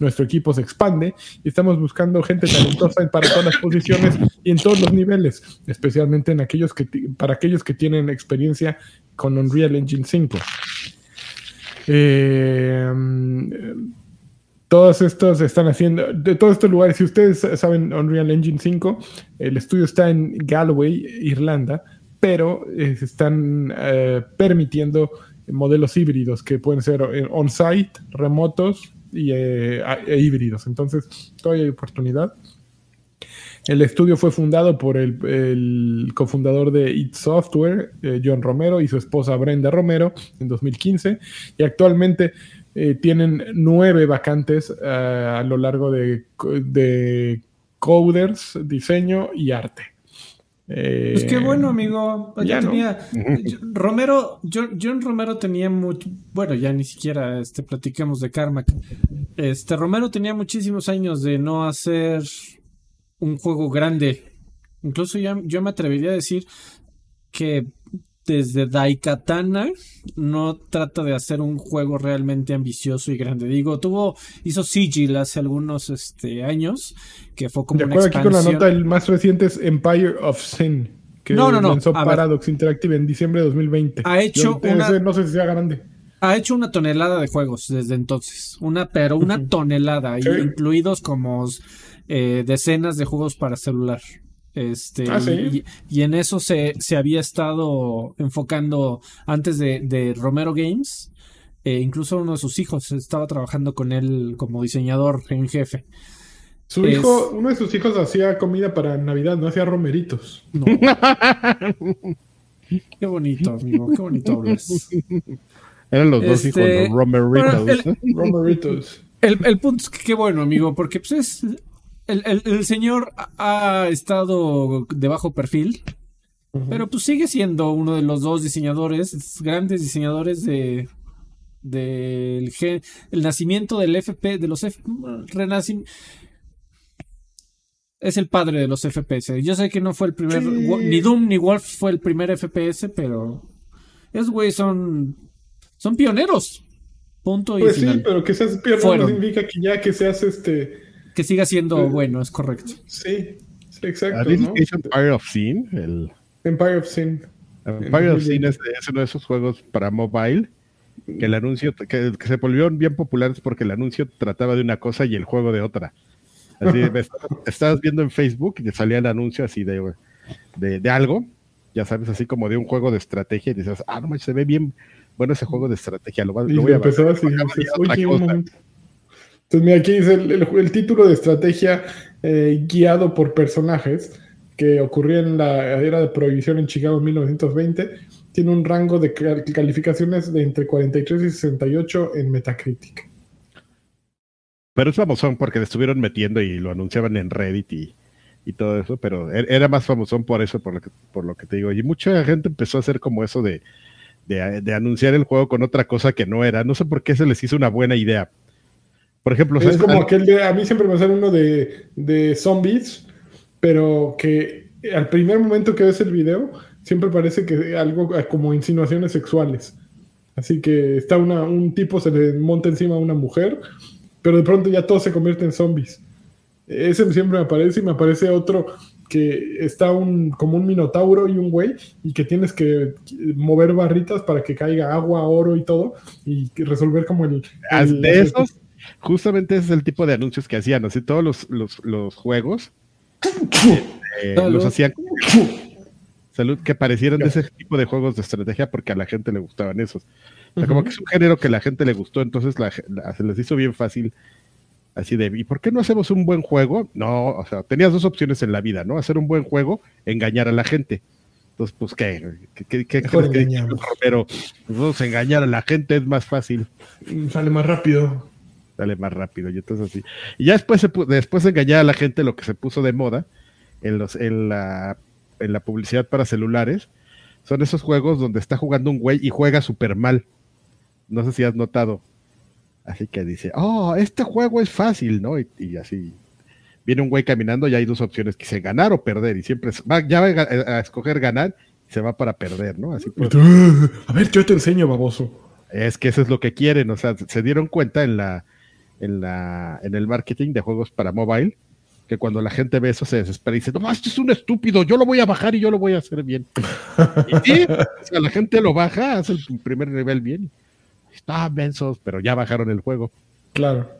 Nuestro equipo se expande y estamos buscando gente talentosa para todas las posiciones y en todos los niveles, especialmente en aquellos que, para aquellos que tienen experiencia con Unreal Engine 5. Eh, todos estos están haciendo, de todos estos lugares, si ustedes saben Unreal Engine 5, el estudio está en Galway, Irlanda, pero eh, se están eh, permitiendo modelos híbridos que pueden ser eh, on-site, remotos y, e híbridos. Entonces, todavía hay oportunidad. El estudio fue fundado por el, cofundador de It Software, John Romero, y su esposa Brenda Romero en 2015. Y actualmente tienen nueve vacantes a lo largo de, de coders, diseño y arte. Pues qué bueno, amigo. Ya, tenía. Romero, John, Romero tenía mucho. Bueno, ya ni siquiera este, platicamos de Karma. Este, Romero tenía muchísimos años de no hacer un juego grande. Incluso ya, yo me atrevería a decir que desde Daikatana no trata de hacer un juego realmente ambicioso y grande. Digo, tuvo, hizo Sigil hace algunos este, años, que fue como de acuerdo aquí con la nota, el más reciente es Empire of Sin, que no, no, no. lanzó Paradox Interactive en diciembre de 2020. Ha hecho una... no sé si sea grande. Ha hecho una tonelada de juegos desde entonces, una, pero una tonelada, incluidos como eh, decenas de juegos para celular. Este, ah, y, en eso se, había estado enfocando antes de, Romero Games. Eh, incluso uno de sus hijos estaba trabajando con él como diseñador en jefe. Su hijo, uno de sus hijos hacía comida para Navidad, no hacía romeritos. qué bonito, amigo, qué bonito hablas. Eran los dos hijos, este, romeritos. el, romeritos. El, punto es que qué bueno, amigo, porque pues es, el, señor ha estado de bajo perfil, pero pues sigue siendo uno de los dos diseñadores, grandes diseñadores de del el nacimiento del FP, de los F, es el padre de los FPS. Yo sé que no fue el primer, ni Doom ni Wolf fue el primer FPS, pero esos güeyes son, son pioneros. Punto y Pues sí, pero que seas pionero no significa que ya que seas este que siga siendo bueno, es correcto. Sí, exacto. ¿no? Empire of Sin? El... Empire of Sin. Empire of Sin es, uno de esos juegos para mobile que el anuncio, que, se volvieron bien populares porque el anuncio trataba de una cosa y el juego de otra. Así, estabas viendo en Facebook y te salía el anuncio así de, de, algo, ya sabes, así como de un juego de estrategia y dices, ah, no, se ve bien bueno ese juego de estrategia, lo, lo voy a ver. Así, un entonces, mira, aquí dice el, título de estrategia eh, guiado por personajes que ocurrió en la era de prohibición en Chicago en 1920. Tiene un rango de calificaciones de entre 43 y 68 en Metacritic. Pero es famosón porque le estuvieron metiendo y lo anunciaban en Reddit y, todo eso, pero er, era más famosón por eso, por lo, que, por lo que te digo. Y mucha gente empezó a hacer como eso de, de anunciar el juego con otra cosa que no era. No sé por qué se les hizo una buena idea por ejemplo, es como aquel de, a mí siempre me sale uno de, zombies, pero que al primer momento que ves el video, siempre parece que algo como insinuaciones sexuales. Así que está una, un tipo, se le monta encima a una mujer, pero de pronto ya todo se convierte en zombies. Ese siempre me aparece y me aparece otro que está un, como un minotauro y un güey y que tienes que mover barritas para que caiga agua, oro y todo y resolver como el... el de esos, justamente ese es el tipo de anuncios que hacían, así todos los, los, los juegos eh, los hacían salud que parecieran de ese tipo de juegos de estrategia porque a la gente le gustaban esos. O sea, como que es un género que a la gente le gustó, entonces se les hizo bien fácil así de, ¿y por qué no hacemos un buen juego? No, o sea, tenías dos opciones en la vida, ¿no? Hacer un buen juego, engañar a la gente. Entonces, pues, ¿qué? ¿Qué, qué, Pero, pues, engañar a la gente es más fácil. Sale más rápido sale más rápido. Y entonces así. Y ya después, se, después de engañar a la gente, lo que se puso de moda en, los, en, la, en la publicidad para celulares son esos juegos donde está jugando un güey y juega súper mal. No sé si has notado. Así que dice, oh, este juego es fácil, ¿no? Y, así. viene un güey caminando y hay dos opciones, que se ganar o perder, y siempre va, ya va a, escoger ganar y se va para perder, ¿no? Así pues, a ver, yo te enseño, baboso. Es que eso es lo que quieren, o sea, se dieron cuenta en la, en la, en el marketing de juegos para mobile, que cuando la gente ve eso se desespera y dice, no, este es un estúpido, yo lo voy a bajar y yo lo voy a hacer bien. y sí, o sea, la gente lo baja, hace el primer nivel bien. Está mensos, pero ya bajaron el juego. Claro.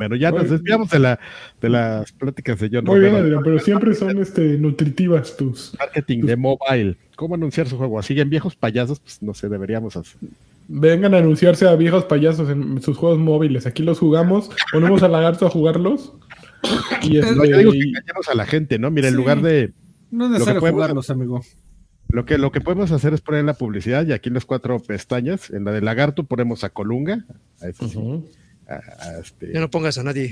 Bueno, ya nos desviamos de, la, de las pláticas de John. Muy bien, Adrián, pero siempre son este, nutritivas tus. Marketing de mobile. ¿Cómo anunciar su juego? ¿Siguen viejos payasos? Pues no sé, deberíamos hacer. Vengan a anunciarse a viejos payasos en sus juegos móviles. Aquí los jugamos, ponemos a Lagarto a jugarlos y es, no, yo digo que engañamos a la gente, ¿no? Mira, en lugar de. No es necesario jugarlos, amigo. Lo que, lo que podemos hacer es poner la publicidad y aquí en las cuatro pestañas, en la de lagarto ponemos a Colunga. A este, ya no pongas a nadie.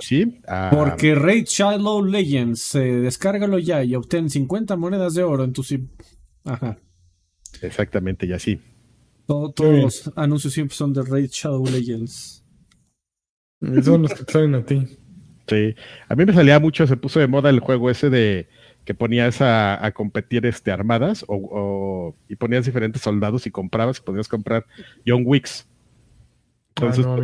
sí, Porque Raid Shadow Legends, descárgalo ya y obtén 50 monedas de oro en tu SIM. Ajá. Exactamente, y así. Todos los anuncios siempre son de Raid Shadow Legends. Esos son los que salen a ti. Sí, a mí me salía mucho, se puso de moda el juego ese de que ponías a, competir este, armadas o, y ponías diferentes soldados y comprabas y podías comprar Young Wicks. Entonces, ah,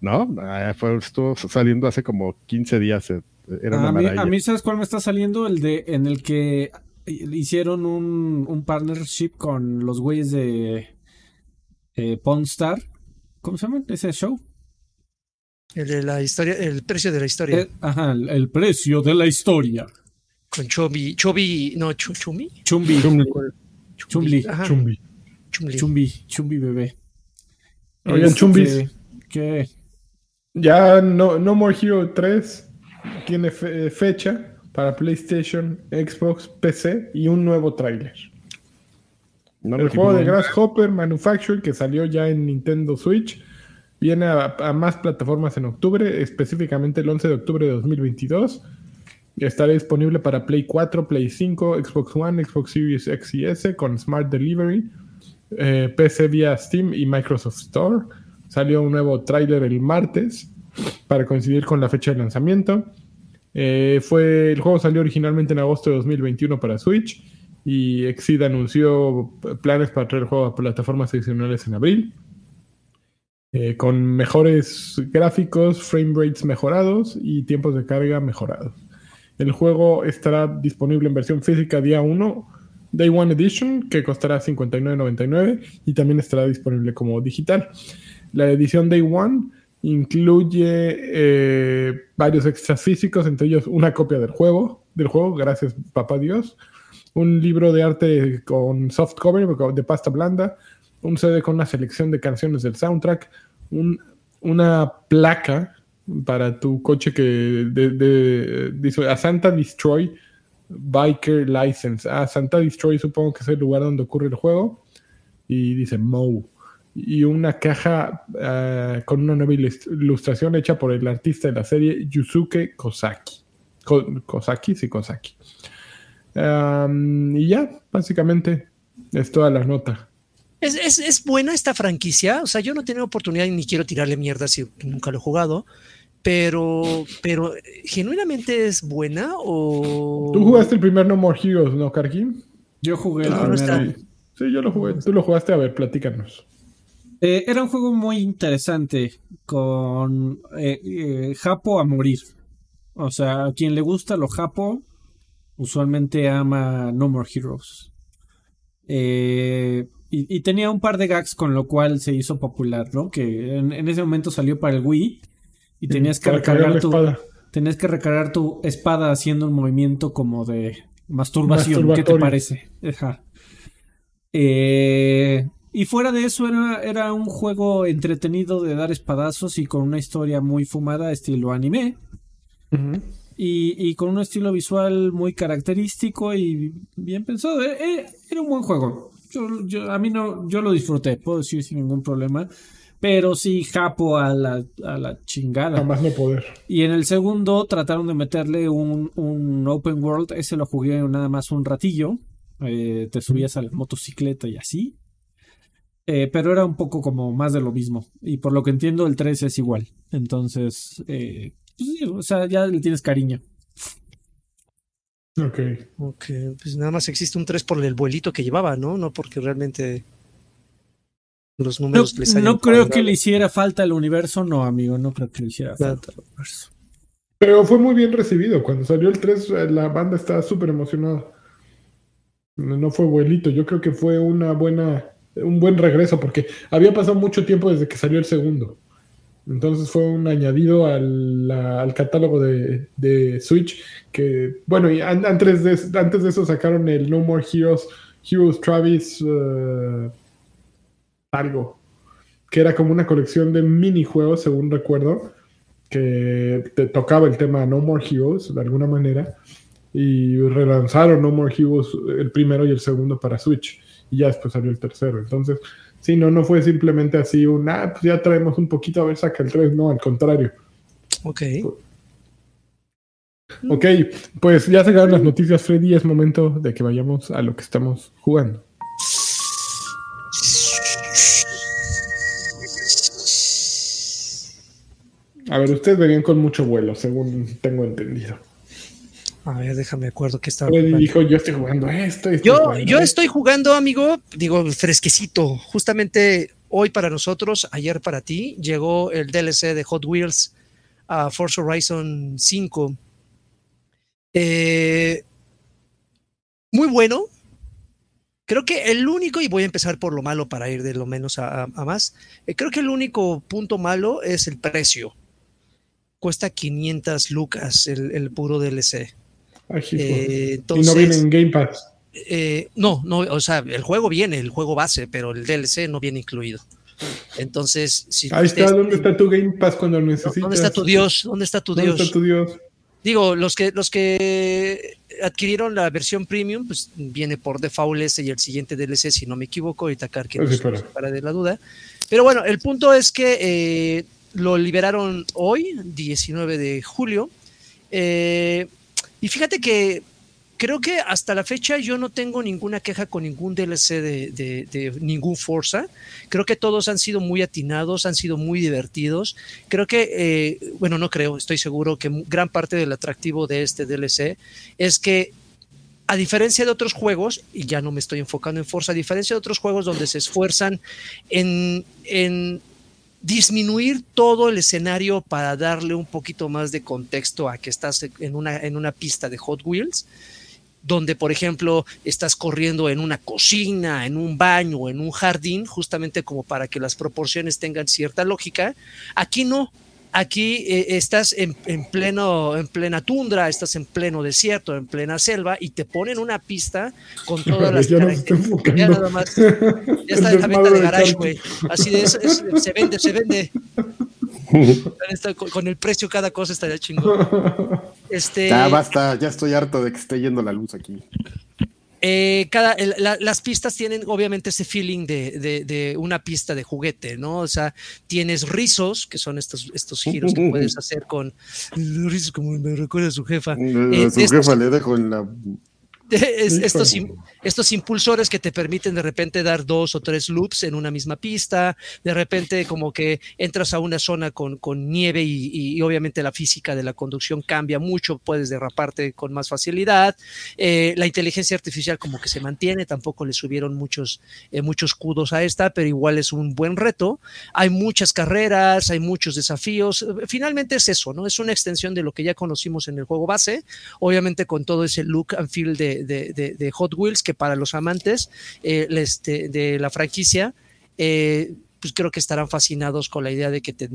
no, no. Ah, fue, estuvo saliendo hace como 15 días. Eh, era a, mí, a mí, ¿sabes cuál me está saliendo? El de en el que hicieron un, un partnership con los güeyes de eh, Star. ¿Cómo se llama ese show? El de la historia, el precio de la historia. Eh, ajá, el, precio de la historia. Con Chobi, Chobi, no, Chumi. Chumbi. Chumbi. Chumbi. Chumbi. Chumbi. Chumbi bebé. Oigan, este, Chumbis. ¿Qué? Ya no, no More Hero 3 tiene fecha para PlayStation, Xbox, PC y un nuevo tráiler. El juego de Grasshopper Manufacturing que salió ya en Nintendo Switch Viene a, más plataformas en octubre, específicamente el 11 de octubre de 2022. Estará disponible para Play 4, Play 5, Xbox One, Xbox Series X y S con Smart Delivery, eh, PC vía Steam y Microsoft Store. Salió un nuevo tráiler el martes para coincidir con la fecha de lanzamiento. Eh, fue, el juego salió originalmente en agosto de 2021 para Switch y Exid anunció planes para traer el juego a plataformas adicionales en abril. Eh, con mejores gráficos, frame rates mejorados y tiempos de carga mejorados. El juego estará disponible en versión física día 1, Day One Edition, que costará $59.99 y también estará disponible como digital. La edición Day One incluye eh, varios extras físicos, entre ellos una copia del juego, del juego, gracias papá Dios, un libro de arte con soft cover de pasta blanda, un CD con una selección de canciones del soundtrack, una placa para tu coche que dice a Santa Destroy Biker License. Ah, Santa Destroy supongo que es el lugar donde ocurre el juego. Y dice Mo. Y una caja ah, con una nueva ilustración hecha por el artista de la serie Yusuke Kosaki. Kosaki, sí, Kosaki. Y ya, básicamente, es toda la nota. Es, buena esta franquicia. O sea, yo no he tenido oportunidad y ni quiero tirarle mierda si nunca lo he jugado. Pero, pero, ¿genuinamente es buena o...? Tú jugaste el primer No More Heroes, ¿no, Karkin? Yo jugué Sí, yo lo jugué. Tú lo jugaste. A ver, platícanos. Eh, era un juego muy interesante con eh, eh, Japo a morir. O sea, a quien le gusta lo Japo, usualmente ama No More Heroes. Eh, y, tenía un par de gags con lo cual se hizo popular, ¿no? Que en, ese momento salió para el Wii y tenías que recargar tu tenías que recargar tu espada haciendo un movimiento como de masturbación. ¿Qué te parece? Eh, y fuera de eso era, era un juego entretenido de dar espadazos y con una historia muy fumada estilo anime. Y, y, con un estilo visual muy característico y bien pensado. Eh, eh, era un buen juego. Yo, a mí no, yo lo disfruté, puedo decir sin ningún problema. Pero sí, Japo a la, a la chingada. más no poder. Y en el segundo trataron de meterle un, un open world. Ese lo jugué nada más un ratillo. Eh, te subías a la motocicleta y así. Eh, pero era un poco como más de lo mismo. Y por lo que entiendo, el 3 es igual. Entonces, eh, sí, o sea, ya le tienes cariño. Ok. Ok, pues nada más existe un 3 por el vuelito que llevaba, ¿no? No porque realmente los No, números les hayan no creo que le hiciera falta al universo, no, amigo, no creo que le hiciera Claro. falta al universo. Pero fue muy bien recibido. Cuando salió el 3, eh, la banda estaba súper emocionada. No no fue vuelito. Yo creo que fue una buena, un buen regreso porque había pasado mucho tiempo desde que salió el segundo. Entonces fue un añadido al, al catálogo de, de Switch que, bueno, y an- antes de, antes de eso sacaron el No More Heroes, Heroes Travis eh, algo, que era como una colección de minijuegos, según recuerdo, que te tocaba el tema No More Heroes de alguna manera y relanzaron No More Heroes el primero y el segundo para Switch y ya después salió el tercero. Entonces, sí, no, no fue simplemente así un, ah, pues ya traemos un poquito, a ver, saca el 3, no, al contrario. Ok. Ok, pues ya sacaron las noticias, Freddy, es momento de que vayamos a lo que estamos jugando. A ver, ustedes venían con mucho vuelo, según tengo entendido. A ver, déjame acuerdo que estaba. Dijo, yo estoy jugando esto. estoy Yo, jugando yo esto". estoy jugando, amigo, digo, fresquecito. Justamente hoy para nosotros, ayer para ti, llegó el DLC de Hot Wheels a Forza Horizon 5. Eh, muy bueno. Creo que el único, y voy a empezar por lo malo para ir de lo menos a, a- a más, eh, creo que el único punto malo es el precio. Cuesta 500 lucas el, el puro DLC. Eh, y no viene en Game Pass. eh, no, no, o sea, el juego viene, el juego base, pero el DLC no viene incluido. Entonces, si Ahí está, ¿dónde está tu Game Pass cuando lo necesitas? ¿Dónde está tu Dios? ¿Dónde está tu ¿Dónde Dios? está tu Dios? Digo, los que, los que adquirieron la versión premium, pues viene por default ese y el siguiente DLC, si no me equivoco, sí, nos- pero- nos para de la duda. Pero bueno, el punto es que eh, lo liberaron hoy, 19 de julio. eh, y fíjate que creo que hasta la fecha yo no tengo ninguna queja con ningún DLC de, ningún Forza. Creo que todos han sido muy atinados, han sido muy divertidos. Creo que, eh, bueno, no creo, estoy seguro que gran parte del atractivo de este DLC es que a diferencia de otros juegos, y ya no me estoy enfocando en Forza, a diferencia de otros juegos donde se esfuerzan en, en disminuir todo el escenario para darle un poquito más de contexto a que estás en una, en una pista de Hot Wheels, donde, por ejemplo, estás corriendo en una cocina, en un baño, en un jardín, justamente como para que las proporciones tengan cierta lógica. Aquí no. Aquí eh, estás en, en pleno, en plena tundra, estás en pleno desierto, en plena selva, y te ponen una pista con todas las ya características. Ya nada más. Ya está en la venta de garage, güey. Así de eso, es- se vende, se vende. Con el precio cada cosa estaría chingón. Este, Ya basta, ya estoy harto de que esté yendo la luz aquí. Eh, cada, el- la- las pistas tienen obviamente ese feeling de, de- de una pista de juguete, ¿no? O sea, tienes rizos, que son estos, estos giros que puedes hacer con rizos, como me recuerda su jefa. Eh, A su estos- jefa le dejo en la. Es- estos, estos impulsores que te permiten de repente dar dos o tres loops en una misma pista, de repente como que entras a una zona con, con nieve y, y- obviamente la física de la conducción cambia mucho, puedes derraparte con más facilidad, Eh, la inteligencia artificial como que se mantiene, tampoco le subieron muchos, eh, muchos cudos a esta, pero igual es un buen reto, hay muchas carreras, hay muchos desafíos, finalmente es eso, ¿no? Es una extensión de lo que ya conocimos en el juego base, obviamente con todo ese look and feel de, de- de- de Hot Wheels que para los amantes eh, les- de, la franquicia, eh, pues creo que estarán fascinados con la idea de que te,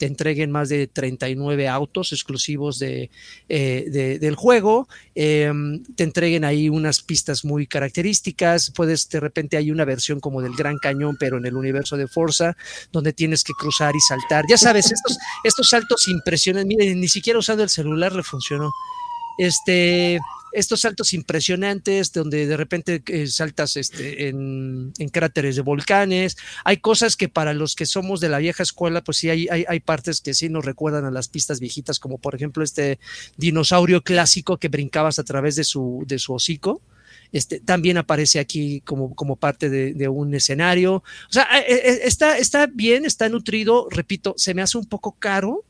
entreguen más de 39 autos exclusivos de, eh, de- del juego, eh, te entreguen ahí unas pistas muy características, puedes de repente hay una versión como del Gran Cañón, pero en el universo de Forza, donde tienes que cruzar y saltar. Ya sabes, estos, estos saltos impresionantes, miren, ni siquiera usando el celular le funcionó. Este, estos saltos impresionantes donde de repente eh, saltas este, en, en cráteres de volcanes. Hay cosas que para los que somos de la vieja escuela, pues sí, hay, hay, hay partes que sí nos recuerdan a las pistas viejitas, como por ejemplo este dinosaurio clásico que brincabas a través de su, de su hocico. Este, también aparece aquí como, como parte de, de, un escenario. O sea, eh, está, está bien, está nutrido, repito, se me hace un poco caro,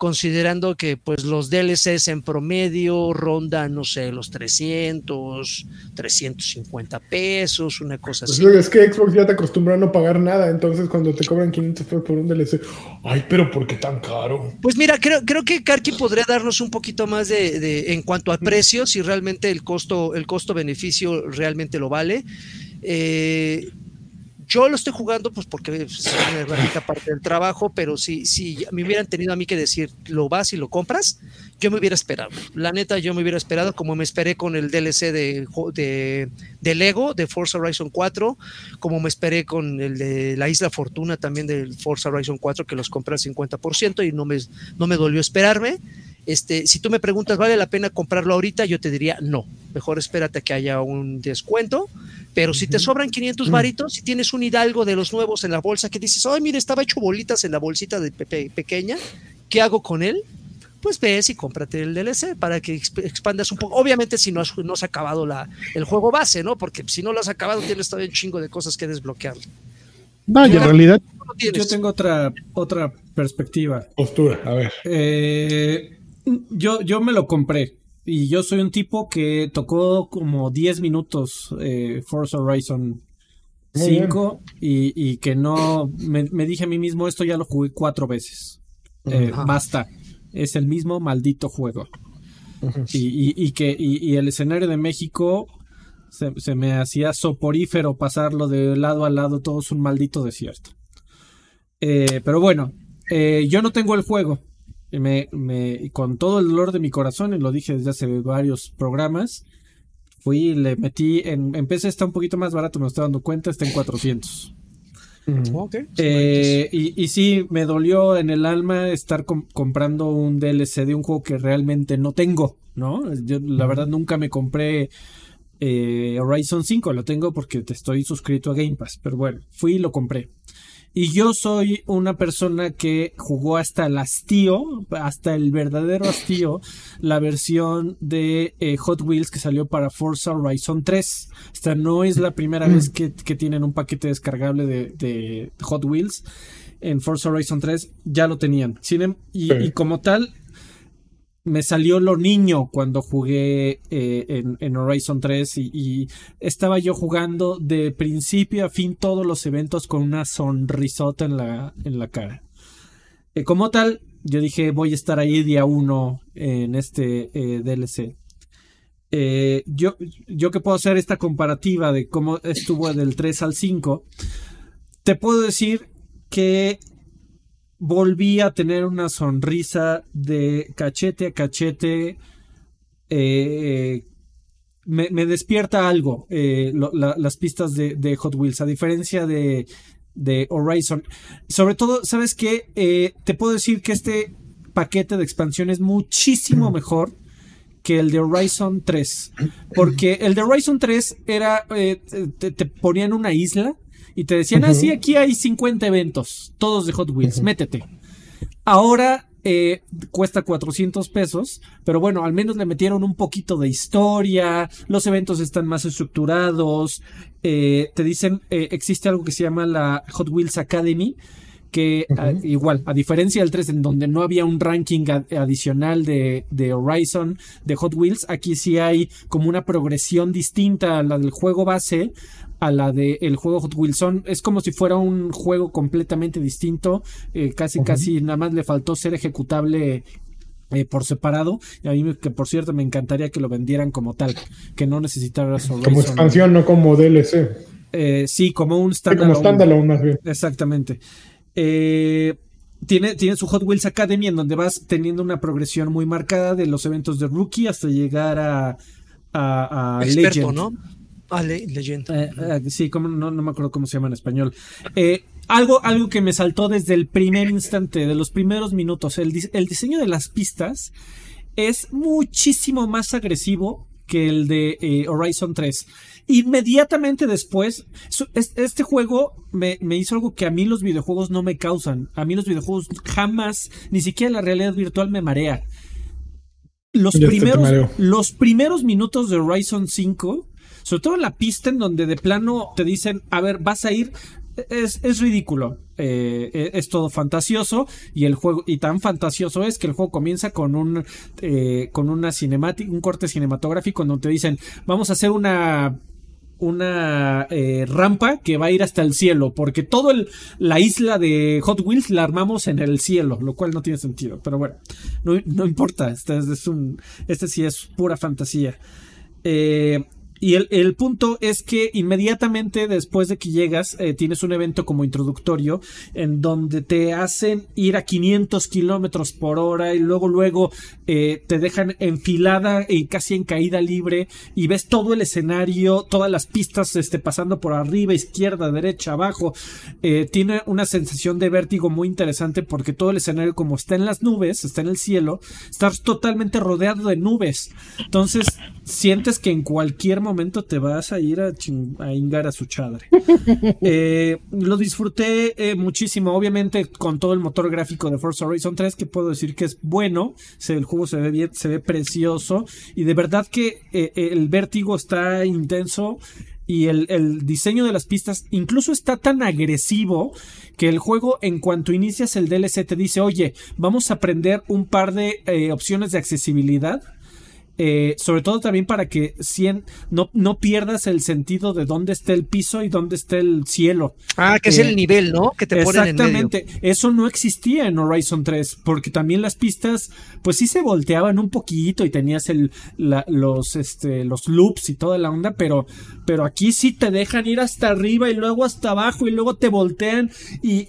considerando que pues los DLCs en promedio rondan, no sé, los 300, 350 pesos, una cosa Pues así. es que Xbox ya te acostumbra a no pagar nada, entonces cuando te cobran 500 pesos por un DLC, ay, pero ¿por qué tan caro? Pues mira, creo, creo que Karki podría darnos un poquito más de, de- en cuanto a precios, si realmente el costo, el costo-beneficio realmente lo vale. Eh, yo lo estoy jugando pues porque es una parte del trabajo, pero si, si me hubieran tenido a mí que decir lo vas y lo compras, yo me hubiera esperado. La neta, yo me hubiera esperado como me esperé con el DLC de, de, de Lego, de Forza Horizon 4, como me esperé con el de la Isla Fortuna también del Forza Horizon 4, que los compré al 50% y no me, no me dolió esperarme. Este, si tú me preguntas, ¿vale la pena comprarlo ahorita? Yo te diría no. Mejor espérate a que haya un descuento. Pero si te sobran 500 varitos, si tienes un hidalgo de los nuevos en la bolsa que dices, ay, mire, estaba hecho bolitas en la bolsita de pequeña, ¿qué hago con él? Pues ves y cómprate el DLC para que exp- expandas un poco. Obviamente, si no has, no has acabado la, el juego base, ¿no? Porque si no lo has acabado, tienes todavía un chingo de cosas que desbloquear. No, y en realidad. Yo tengo otra, otra perspectiva. Postura, a ver. Eh, yo, yo me lo compré. Y yo soy un tipo que tocó como 10 minutos eh, Forza Horizon Muy 5 y, y que no. Me, me dije a mí mismo, esto ya lo jugué cuatro veces. Eh, basta. Es el mismo maldito juego. Y, y- y que y, y el escenario de México se, se me hacía soporífero pasarlo de lado a lado, todo es un maldito desierto. Eh, pero bueno, eh, yo no tengo el juego. Y Me, me, con todo el dolor de mi corazón, y lo dije desde hace varios programas, fui y le metí en, en PC está un poquito más barato, me estoy dando cuenta, está en 400. Eh, y, y sí, me dolió en el alma estar com- comprando un DLC de un juego que realmente no tengo, ¿no? Yo la verdad nunca me compré eh, Horizon 5, lo tengo porque te estoy suscrito a Game Pass, pero bueno, fui y lo compré. Y yo soy una persona que jugó hasta el hastío, hasta el verdadero hastío, la versión de eh, Hot Wheels que salió para Forza Horizon 3. Esta no es la primera vez que, que tienen un paquete descargable de, de Hot Wheels. En Forza Horizon 3 ya lo tenían. Sin em- y, Sí. y como tal, me salió lo niño cuando jugué eh, en, en Horizon 3 y, estaba yo jugando de principio a fin todos los eventos con una sonrisota en la, en la cara. Eh, como tal, yo dije voy a estar ahí día uno en este eh, DLC. Yo, yo que puedo hacer esta comparativa de cómo estuvo del 3 al 5, te puedo decir que volví a tener una sonrisa de cachete a cachete. eh, me, me despierta algo eh, lo- la- las pistas de, de Hot Wheels, a diferencia de, de Horizon. Sobre todo, ¿sabes qué? Eh, te puedo decir que este paquete de expansión es muchísimo mejor que el de Horizon 3. Porque el de Horizon 3 era, te, te ponían una isla y te decían, ah, sí, aquí hay 50 eventos, todos de Hot Wheels, métete. Ahora eh, cuesta 400 pesos, pero bueno, al menos le metieron un poquito de historia, los eventos están más estructurados, eh, te dicen, eh, existe algo que se llama la Hot Wheels Academy, que a- igual, a diferencia del 3, en donde no había un ranking ad- adicional de, de Horizon, de Hot Wheels, aquí sí hay como una progresión distinta a la del juego base, a la del juego Hot Wheels. Son, es como si fuera un juego completamente distinto, eh, casi, casi nada más le faltó ser ejecutable eh, por separado. Y a mí, que por cierto, me encantaría que lo vendieran como tal, que no necesitaras Horizon. Como expansión, no como DLC. Eh, sí, como un Sí, como standalone. standalone más bien. Exactamente. Eh, tiene, tiene su Hot Wheels Academy en donde vas teniendo una progresión muy marcada de los eventos de rookie hasta llegar a, a, a Experto, Legend. ¿no? Ah, le- Legend. Eh, eh, sí, como, no, no me acuerdo cómo se llama en español. Eh, algo, algo que me saltó desde el primer instante, de los primeros minutos, el, dis- el diseño de las pistas es muchísimo más agresivo que el de eh, Horizon 3. Inmediatamente después, su- es- este juego me, me hizo algo que a mí los videojuegos no me causan. A mí los videojuegos jamás, ni siquiera la realidad virtual me marea. Los Ya te primeros, los primeros minutos de Horizon 5, sobre todo la pista en donde de plano te dicen, a ver, vas a ir, es, es ridículo. Eh, e- es todo fantasioso y el juego y tan fantasioso es que el juego comienza con un eh, con una cinemática, un corte cinematográfico donde te dicen vamos a hacer una una eh, rampa que va a ir hasta el cielo, porque todo el, la isla de Hot Wheels la armamos en el cielo, lo cual no tiene sentido, pero bueno, no, no importa, este, es- es un, este sí es pura fantasía. Eh, y el, el punto es que inmediatamente después de que llegas, eh, tienes un evento como introductorio en donde te hacen ir a 500 kilómetros por hora y luego, luego eh, te dejan enfilada y casi en caída libre y ves todo el escenario, todas las pistas este, pasando por arriba, izquierda, derecha, abajo. Eh, tiene una sensación de vértigo muy interesante porque todo el escenario, como está en las nubes, está en el cielo, estás totalmente rodeado de nubes. Entonces, sientes que en cualquier momento te vas a ir a, chin- a ingar a su chadre. Eh, lo disfruté eh, muchísimo, obviamente con todo el motor gráfico de Forza Horizon 3, que puedo decir que es bueno, se- el juego se ve bien, se ve precioso, y de verdad que eh, el vértigo está intenso. Y el, el diseño de las pistas incluso está tan agresivo que el juego en cuanto inicias el DLC te dice, oye, vamos a aprender un par de eh, opciones de accesibilidad eh, sobre todo también para que cien- no, no pierdas el sentido de dónde está el piso y dónde está el cielo. Ah, que es Eh, el nivel, ¿no? Que te ponen en medio. Exactamente, eso no existía en Horizon 3, porque también las pistas, pues sí se volteaban un poquito y tenías el, la- los, este, los loops y toda la onda, pero, pero aquí sí te dejan ir hasta arriba y luego hasta abajo y luego te voltean y,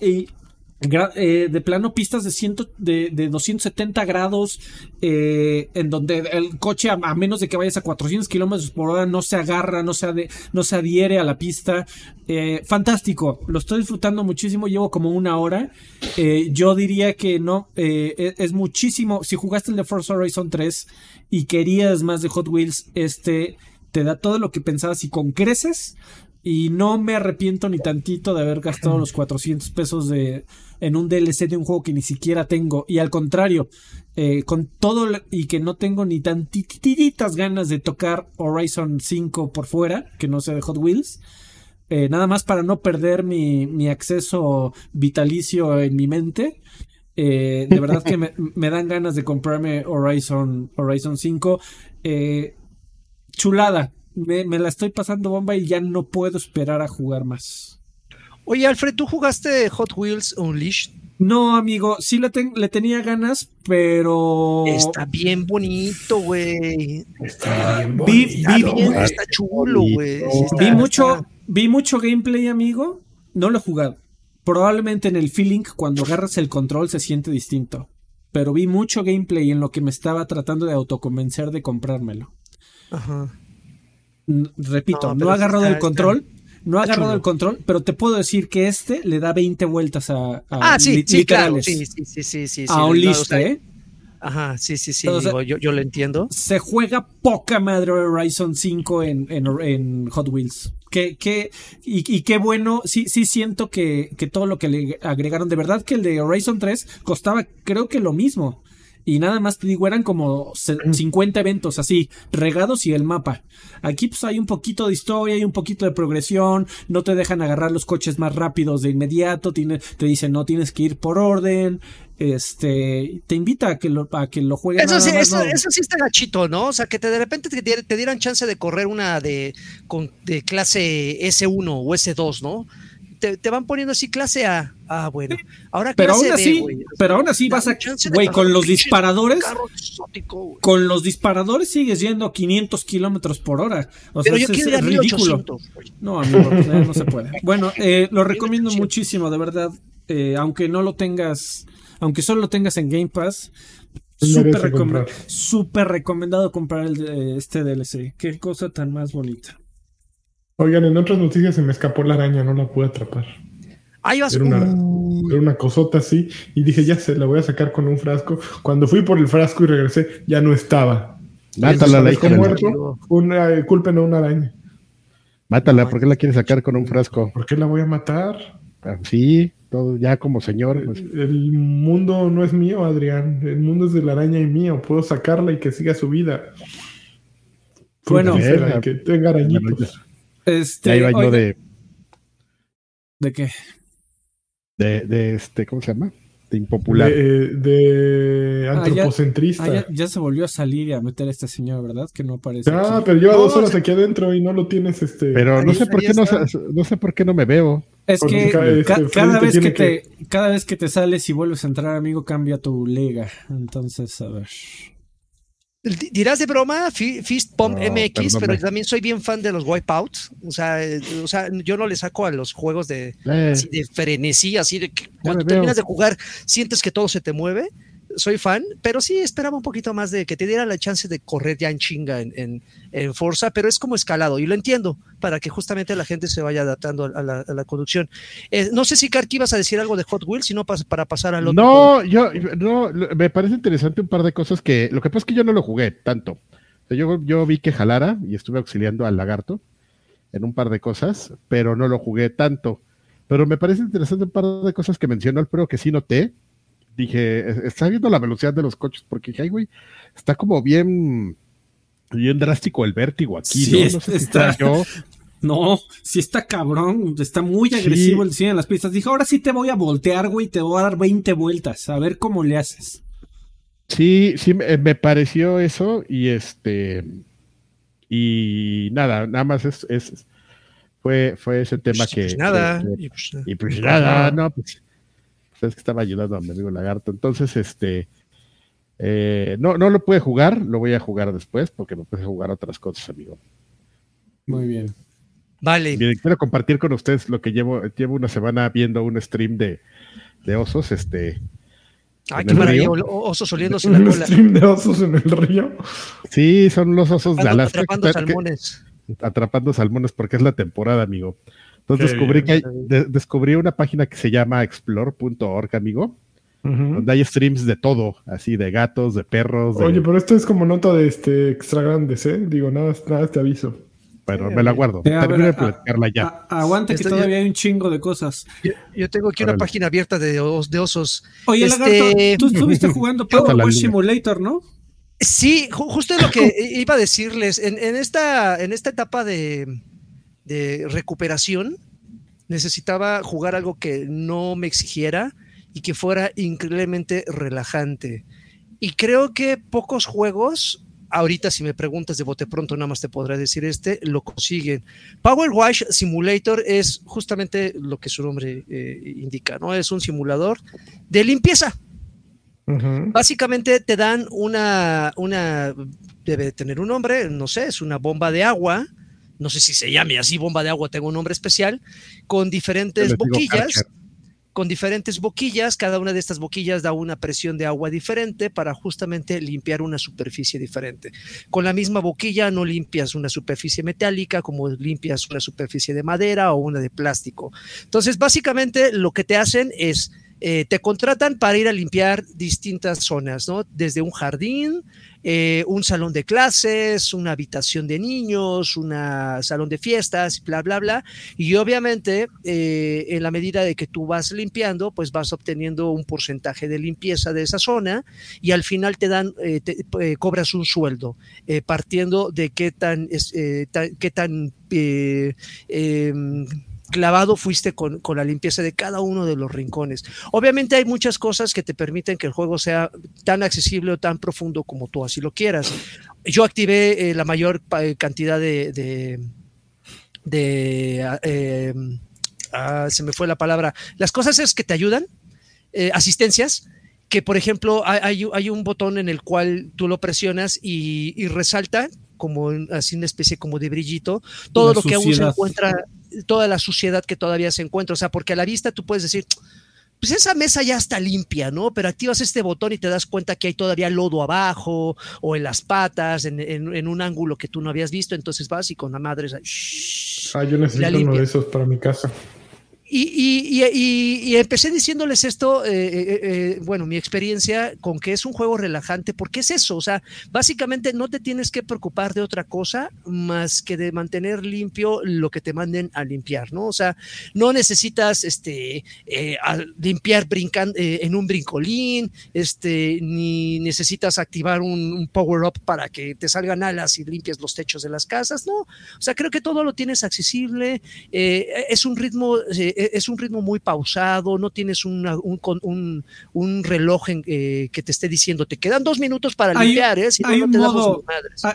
eh, de plano pistas de, ciento, de, de 270 grados eh, en donde el coche a, menos de que vayas a 400 kilómetros por hora no se agarra, no se, no se adhiere a la pista. Eh, fantástico, lo estoy disfrutando muchísimo, llevo como una hora. Yo diría que no, es, es muchísimo. Si jugaste el de Forza Horizon 3 y querías más de Hot Wheels, este te da todo lo que pensabas y con creces. Y no me arrepiento ni tantito de haber gastado los 400 pesos de, en un DLC de un juego que ni siquiera tengo. Y al contrario, eh, con todo y que no tengo ni tantititas ganas de tocar Horizon 5 por fuera, que no sea de Hot Wheels. eh, nada más para no perder mi, mi acceso vitalicio en mi mente. Eh, de verdad que me, me dan ganas de comprarme Horizon, Horizon 5. Eh, chulada. Me, me la estoy pasando bomba y ya no puedo esperar a jugar más. Oye, Alfred, ¿tú jugaste Hot Wheels Unleashed? No, amigo, sí le, ten- le tenía ganas, pero... Está bien bonito, güey. Está bien Vi- Está vi- bien, está chulo, güey. Sí, Vi mucho, está- vi mucho gameplay, amigo. No lo he jugado. Probablemente en el feeling, cuando agarras el control, se siente distinto. Pero vi mucho gameplay en lo que me estaba tratando de autoconvencer de comprármelo. Ajá. Repito, No, ha agarrado está- el control. No ha agarrado el control, pero te puedo decir que este le da 20 vueltas a, a Ah, sí, li- sí, literales. Sí, sí, sí, sí, sí. a un list, ¿eh? Ajá, sí, sí, sí. Digo, yo, yo lo entiendo. se juega poca madre Horizon 5 en, en, en Hot Wheels. Qué, qué, y, y qué bueno, sí, sí siento que, que todo lo que le agregaron, de verdad que el de Horizon 3 costaba creo que lo mismo. Y nada más te digo, eran como se- 50 eventos así, regados y el mapa. Aquí pues hay un poquito de historia, hay un poquito de progresión, no te dejan agarrar los coches más rápidos de inmediato, tiene, te dicen no tienes que ir por orden, este, te invita a que lo, a que lo juegues. Eso sí, eso, no. eso sí está gachito, ¿no? O sea, que te, de repente te dieran chance de correr una de, con, de clase S1 o S2, ¿no? Te, te van poniendo así clase A. Ah, bueno. Ahora Pero clase aún B, pero aún así vas a, güey, con los disparadores, exótico, con los disparadores sigues yendo 500 kilómetros por hora. O sea, Pero yo es, a ridículo. 1800, güey. No, amigo, pues, eh, no se puede. Bueno, eh, lo recomiendo 1800. muchísimo, de verdad. Eh, aunque no lo tengas, aunque solo lo tengas en Game Pass, súper recomendado comprar el, de- este DLC. Qué cosa tan más bonita. Oigan, en otras noticias se me escapó la araña, no la pude atrapar. Ahí vas. Era una, Uh, era una cosota así. Y dije, ya se la voy a sacar con un frasco. Cuando fui por el frasco y regresé, ya no estaba. Mátala, la hija muerto. Una, eh, culpen a una araña. Mátala, ¿por qué la quieres sacar con un frasco? ¿Por qué la voy a matar? Ah, Sí, todo ya como señor. pues, El mundo no es mío, Adrián. El mundo es de la araña y mío. Puedo sacarla y que siga su vida. Bueno, que tenga arañitos. Este, iba yo oiga, de. ¿De qué? De, de este, ¿cómo se llama? De impopular. De, de Ah, ya- antropocentrista. Ah, ya, ya se volvió a salir y a meter a este señor, ¿verdad? Que no aparece. Ah, aquí. pero lleva No, dos horas se- aquí adentro y no lo tienes este. Pero no ahí- sé por ahí qué no, no sé por qué no me veo. Es Porque que ca- este, cada, vez que te, cada vez que te sales y vuelves a entrar, amigo, cambia tu liga. Entonces, a ver. Di- Dirás de broma, Fi- Fist Pump No, MX, pero también soy bien fan de los Wipeouts. O sea, eh, o sea, yo no le saco a los juegos de, Eh, así de frenesí, así de que cuando terminas de jugar sientes que todo se te mueve. Soy fan, pero sí esperaba un poquito más de que te diera la chance de correr ya en chinga en, en, en Forza, pero es como escalado y lo entiendo para que justamente la gente se vaya adaptando a la, a la conducción. Eh, no sé si Karki ibas a decir algo de Hot Wheels, sino pas- para pasar al otro. No, yo, no, me parece interesante un par de cosas que, lo que pasa es que yo no lo jugué tanto. O sea, yo, yo vi que jalara y estuve auxiliando al lagarto en un par de cosas, pero no lo jugué tanto. Pero me parece interesante un par de cosas que mencionó el pro que sí noté. Dije, "Es- está viendo la velocidad de los coches, porque dije, ay, güey, está como bien, bien drástico el vértigo aquí, Sí, ¿no? No sé si está- sea yo. No, si está cabrón, está muy Sí. agresivo el cine en las pistas. Dijo, ahora sí te voy a voltear, güey, te voy a dar 20 vueltas, a ver cómo le haces. Sí, sí, me, me pareció eso y este y nada, nada más es, es fue, fue ese tema Pues, que, pues nada. que- y pues, y pues nada, no, pues, pues es que estaba ayudando a mi amigo Lagarto, entonces este eh, no, no lo pude jugar, lo voy a jugar después porque me puse a jugar otras cosas, amigo. Muy bien. Vale. Bien, quiero compartir con ustedes lo que llevo, llevo una semana viendo un stream de, de osos, este, Ay, en qué el maravilla. Osos oliéndose la Un cola. stream de osos en el río. sí, son los osos de Atrapando, Alaska. que atrapando que- salmones. atrapando salmones porque es la temporada, amigo. Entonces descubrí, bien, que hay- de- descubrí una página que se llama explore.org, amigo, donde hay streams de todo, así de gatos, de perros, de... Oye, pero esto es como nota de este extra grandes, ¿eh? Digo, nada, nada te aviso. bueno, me la guardo. Eh, a ver, Termino de platicarla ya. A- aguante que ya- todavía hay un chingo de cosas. Yo, yo tengo aquí una página abierta de, os- de osos. Oye, Este- Lagarto, tú estuviste jugando Power Pásala, Wash Luna. Simulator, ¿no? Sí, ju- justo es lo que i- iba a decirles. En, en esta, en esta etapa de, de recuperación, necesitaba jugar algo que no me exigiera y que fuera increíblemente relajante. Y creo que pocos juegos, ahorita si me preguntas de bote pronto, nada más te podré decir este, lo consiguen. Power Wash Simulator es justamente lo que su nombre eh, indica, ¿no? Es un simulador de limpieza. Básicamente te dan una, una, debe tener un nombre, no sé, es una bomba de agua, no sé si se llame así, bomba de agua, tengo un nombre especial, con diferentes boquillas, con diferentes boquillas, cada una de estas boquillas da una presión de agua diferente para justamente limpiar una superficie diferente. Con la misma boquilla no limpias una superficie metálica como limpias una superficie de madera o una de plástico. Entonces, básicamente lo que te hacen es eh, te contratan para ir a limpiar distintas zonas, ¿no? Desde un jardín, eh, un salón de clases, una habitación de niños, un salón de fiestas, bla, bla, bla. Y obviamente, eh, en la medida de que tú vas limpiando, pues vas obteniendo un porcentaje de limpieza de esa zona y al final te dan, eh, te, cobras un sueldo, partiendo de qué tan, qué tan em, clavado fuiste con, con la limpieza de cada uno de los rincones. Obviamente hay muchas cosas que te permiten que el juego sea tan accesible o tan profundo como tú así lo quieras. Yo activé eh, la mayor eh, cantidad de... de, de, eh, ah, se me fue la palabra. Las cosas es que te ayudan, eh, asistencias, que por ejemplo hay, hay- un botón en el cual tú lo presionas y, y resalta como así una especie como de brillito todo La lo que aún se encuentra, toda la suciedad que todavía se encuentra. O sea, porque a la vista tú puedes decir, pues esa mesa ya está limpia, ¿no? Pero activas este botón y te das cuenta que hay todavía lodo abajo o en las patas, en, en- en un ángulo que tú no habías visto. Entonces vas y con la madre... esa- Ah, yo necesito uno de esos para mi casa. Y, y- y- y- empecé diciéndoles esto, eh, eh, eh, bueno, mi experiencia con que es un juego relajante, porque es eso, o sea, básicamente no te tienes que preocupar de otra cosa más que de mantener limpio lo que te manden a limpiar, ¿no? O sea, no necesitas este, eh, limpiar brincando en un brincolín, este, ni necesitas activar un, un power-up para que te salgan alas y limpies los techos de las casas, no, o sea, creo que todo lo tienes accesible, eh, es un ritmo, eh, es un ritmo muy pausado, no tienes una- un, con- un- un reloj en, eh, que te esté diciendo, te quedan dos minutos para Hay- limpiar, ¿eh? Si no, hay no un te damos modo-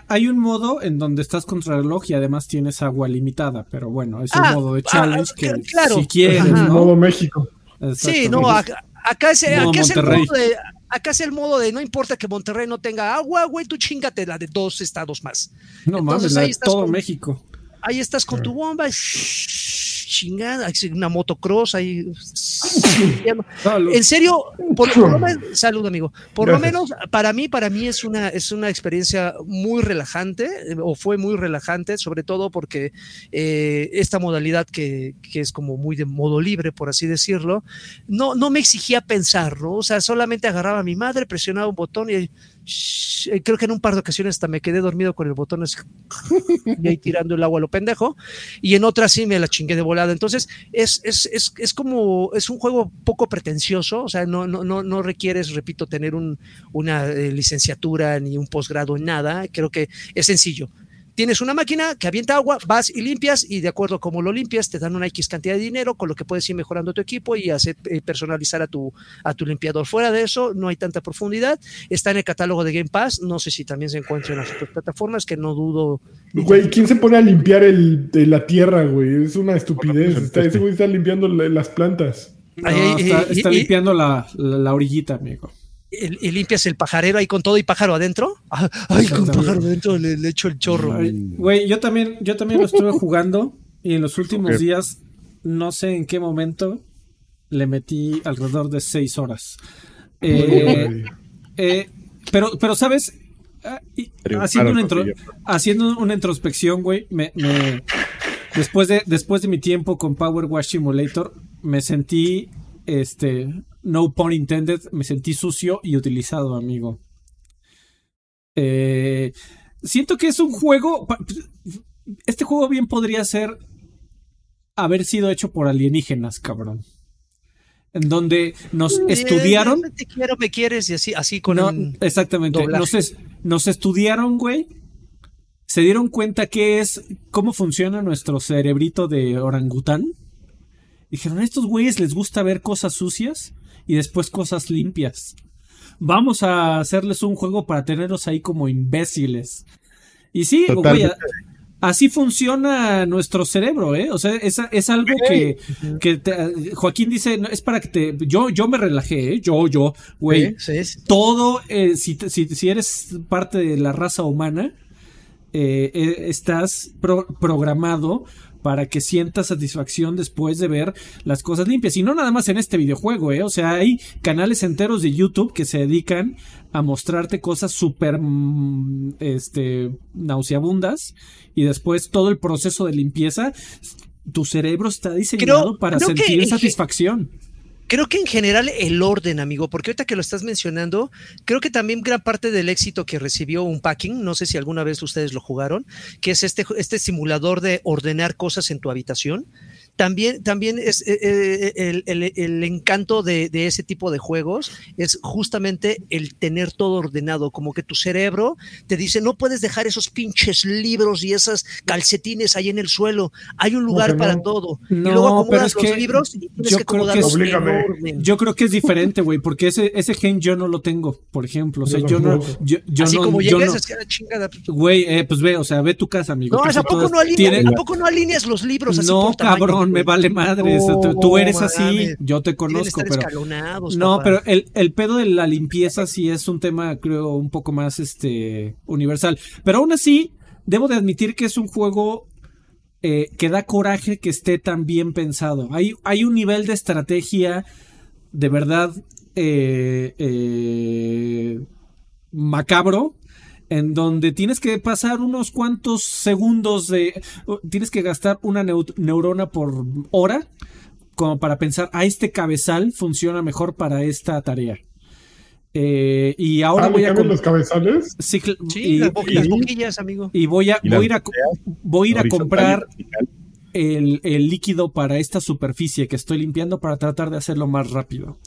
Hay un modo en donde estás contra reloj y además tienes agua limitada, pero bueno, es un Ah, modo de ah, challenge que claro. si quieres. ¿no? Modo México. Sí, no, acá, acá es, Modo acá es el modo de, acá es el modo de no importa que Monterrey no tenga agua, güey, tú chingate la de dos estados más. No mames, todo con- México. Ahí estás con tu bomba, chingada, una motocross ahí. En serio, por, por lo menos, salud amigo. Por lo menos para mí, para mí es una, es una experiencia muy relajante, o fue muy relajante, sobre todo porque eh, esta modalidad que, que es como muy de modo libre, por así decirlo, no, no me exigía pensar, ¿no? O sea, solamente agarraba a mi madre, presionaba un botón y creo que en un par de ocasiones hasta me quedé dormido con el botón y ahí tirando el agua a lo pendejo, y en otras sí me la chingué de volada. Entonces, es, es, es, es como, es un juego poco pretencioso, o sea, no, no, no, no requieres, repito, tener un, una eh, licenciatura ni un posgrado en nada, creo que es sencillo. Tienes una máquina que avienta agua, vas y limpias y de acuerdo a cómo lo limpias te dan una X cantidad de dinero con lo que puedes ir mejorando tu equipo y hacer eh, personalizar a tu, a tu limpiador. Fuera de eso, no hay tanta profundidad. Está en el catálogo de Game Pass. No sé si también se encuentra en las otras plataformas, que no dudo. Güey, ¿quién se pone a limpiar el, de la tierra, güey? Es una estupidez. Está- ese güey está limpiando la- las plantas. No, está, limpiando la, la, la orillita, amigo. Y, y limpias el pajarero ahí con todo y pájaro adentro. Ay, con pájaro adentro le, le echo el chorro. Ay, Güey, yo también, yo también lo estuve jugando y en los últimos días, no sé en qué momento, le metí alrededor de seis horas. Eh, eh, pero, pero, ¿sabes? Ah, haciendo, una intro- haciendo una introspección, güey, me, me- después, de, después de mi tiempo con Power Wash Simulator, me sentí, este, no pun intended, me sentí sucio y utilizado, amigo. Eh, siento que es un juego. Este juego bien podría ser haber sido hecho por alienígenas, cabrón. En donde nos estudiaron. Eh, Te quiero, me quieres y así, así con No, un- exactamente. doblaje. Nos, es- nos estudiaron, güey. Se dieron cuenta qué es, cómo funciona nuestro cerebrito de orangután. Dijeron, a estos güeyes les gusta ver cosas sucias y después cosas limpias. Vamos a hacerles un juego para tenerlos ahí como imbéciles. Y sí, güey, así funciona nuestro cerebro, ¿eh? O sea, es, es algo que, que te- Joaquín dice, no, es para que te... Yo, yo me relajé, ¿eh? Yo, yo, güey Sí, sí, sí. todo, eh, si, si, si eres parte de la raza humana, eh, eh, estás pro- programado para que sientas satisfacción después de ver las cosas limpias. Y no nada más en este videojuego, ¿eh? O sea, hay canales enteros de YouTube que se dedican a mostrarte cosas súper mm, este, nauseabundas y después todo el proceso de limpieza. Tu cerebro está diseñado Creo- para que sentir satisfacción. Creo que en general el orden, amigo, porque ahorita que lo estás mencionando, creo que también gran parte del éxito que recibió un packing, no sé si alguna vez ustedes lo jugaron, que es este, este simulador de ordenar cosas en tu habitación. También, también es eh, eh, el, el- el encanto de, de ese tipo de juegos es justamente el tener todo ordenado, como que tu cerebro te dice, no puedes dejar esos pinches libros y esas calcetines ahí en el suelo, hay un lugar no? para todo. y No, luego acomodas pero es los que libros y tienes yo que creo que acomodarlos en. Yo creo que es diferente, güey, porque ese, ese gen yo no lo tengo, por ejemplo. O sea, Yo yo no. Yo, yo Así no, como llegas, no- es que la chingada. Güey, eh, pues ve, o sea, ve tu casa, amigo. No, ¿a poco no, alinea- tienen- ¿a poco no alineas los libros así No, por tamaño, cabrón, me vale madre. Tú, tú eres así, yo te conozco, pero. No, pero el, el pedo de la limpieza sí es un tema, creo, un poco más este universal. Pero aún así, debo de admitir que es un juego eh, que da coraje que esté tan bien pensado. Hay, hay un nivel de estrategia de verdad eh, eh, macabro. En donde tienes que pasar unos cuantos segundos de. Tienes que gastar una neu- neurona por hora como para pensar, a este cabezal funciona mejor para esta tarea. Eh, y ahora Ah, ¿le voy a... los cabezales? Sí, y, las, bo- y- las boquillas, amigo. y voy a, Y voy a ir a, co- voy a, ir a Horizontal y comprar el, el líquido para esta superficie que estoy limpiando para tratar de hacerlo más rápido.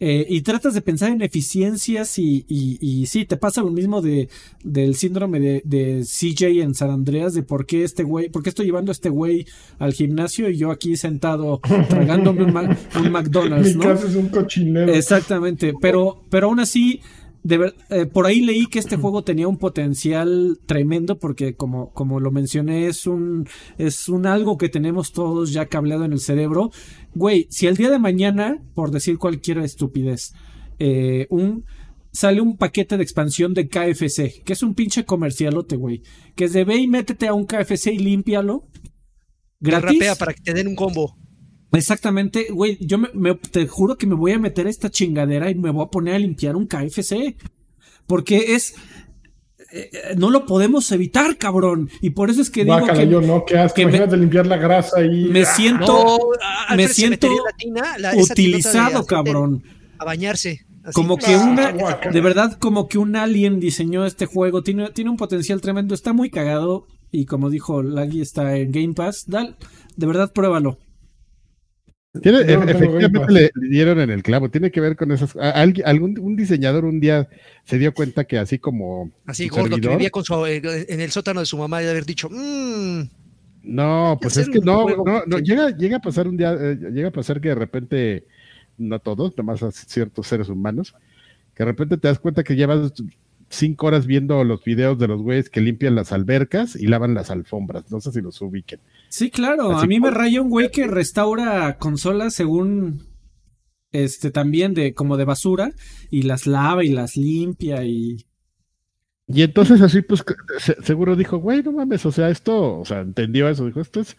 Eh, y tratas de pensar en eficiencias y, y, y sí, te pasa lo mismo de, del síndrome de, de CJ en San Andreas, de por qué este güey, por qué estoy llevando a este güey al gimnasio y yo aquí sentado tragándome un, un McDonald's, Mi ¿no? casa es un cochinero. Exactamente, pero, pero aún así, de ver- eh, por ahí leí que este juego tenía un potencial tremendo porque como, como lo mencioné, es un, es un algo que tenemos todos ya cableado en el cerebro. Güey, si el día de mañana, por decir cualquier estupidez, eh, un, sale un paquete de expansión de KFC, que es un pinche comercialote, güey, que es de ve y métete a un KFC y límpialo. Gratis. rapea para que te den un combo. Exactamente, güey, yo me, me- te juro que me voy a meter a esta chingadera y me voy a poner a limpiar un KFC. Porque es... eh, eh, no lo podemos evitar, cabrón. Y por eso es que digo que yo no, qué asco. que me- limpiar la grasa y. me siento No, me Alfred se siento la tina, la- de utilizado, aceite cabrón. A bañarse. así. Como que Ah, una, de verdad, como que un alien diseñó este juego. Tiene, tiene un potencial tremendo. Está muy cagado. Y como dijo Laggy, está en Game Pass. Dal, de verdad, pruébalo. Tiene- no e- tengo efectivamente le, le dieron en el clavo. Tiene que ver con esas. alguien- algún un diseñador un día se dio cuenta que así como Así gordo, que vivía con su, eh, en el sótano de su mamá y de haber dicho, mmm, No, pues es que no, no, no, que- llega, llega a pasar un día, eh, llega a pasar que de repente, no todos, nomás a ciertos seres humanos, que de repente te das cuenta que llevas cinco horas viendo los videos de los güeyes que limpian las albercas y lavan las alfombras. No sé si los ubiquen. Sí, claro. Así a mí me raya un güey que restaura consolas según este también de como de basura y las lava y las limpia y Y entonces así, pues, se- seguro dijo, güey, no mames, o sea, esto, o sea, entendió eso, dijo, esto es,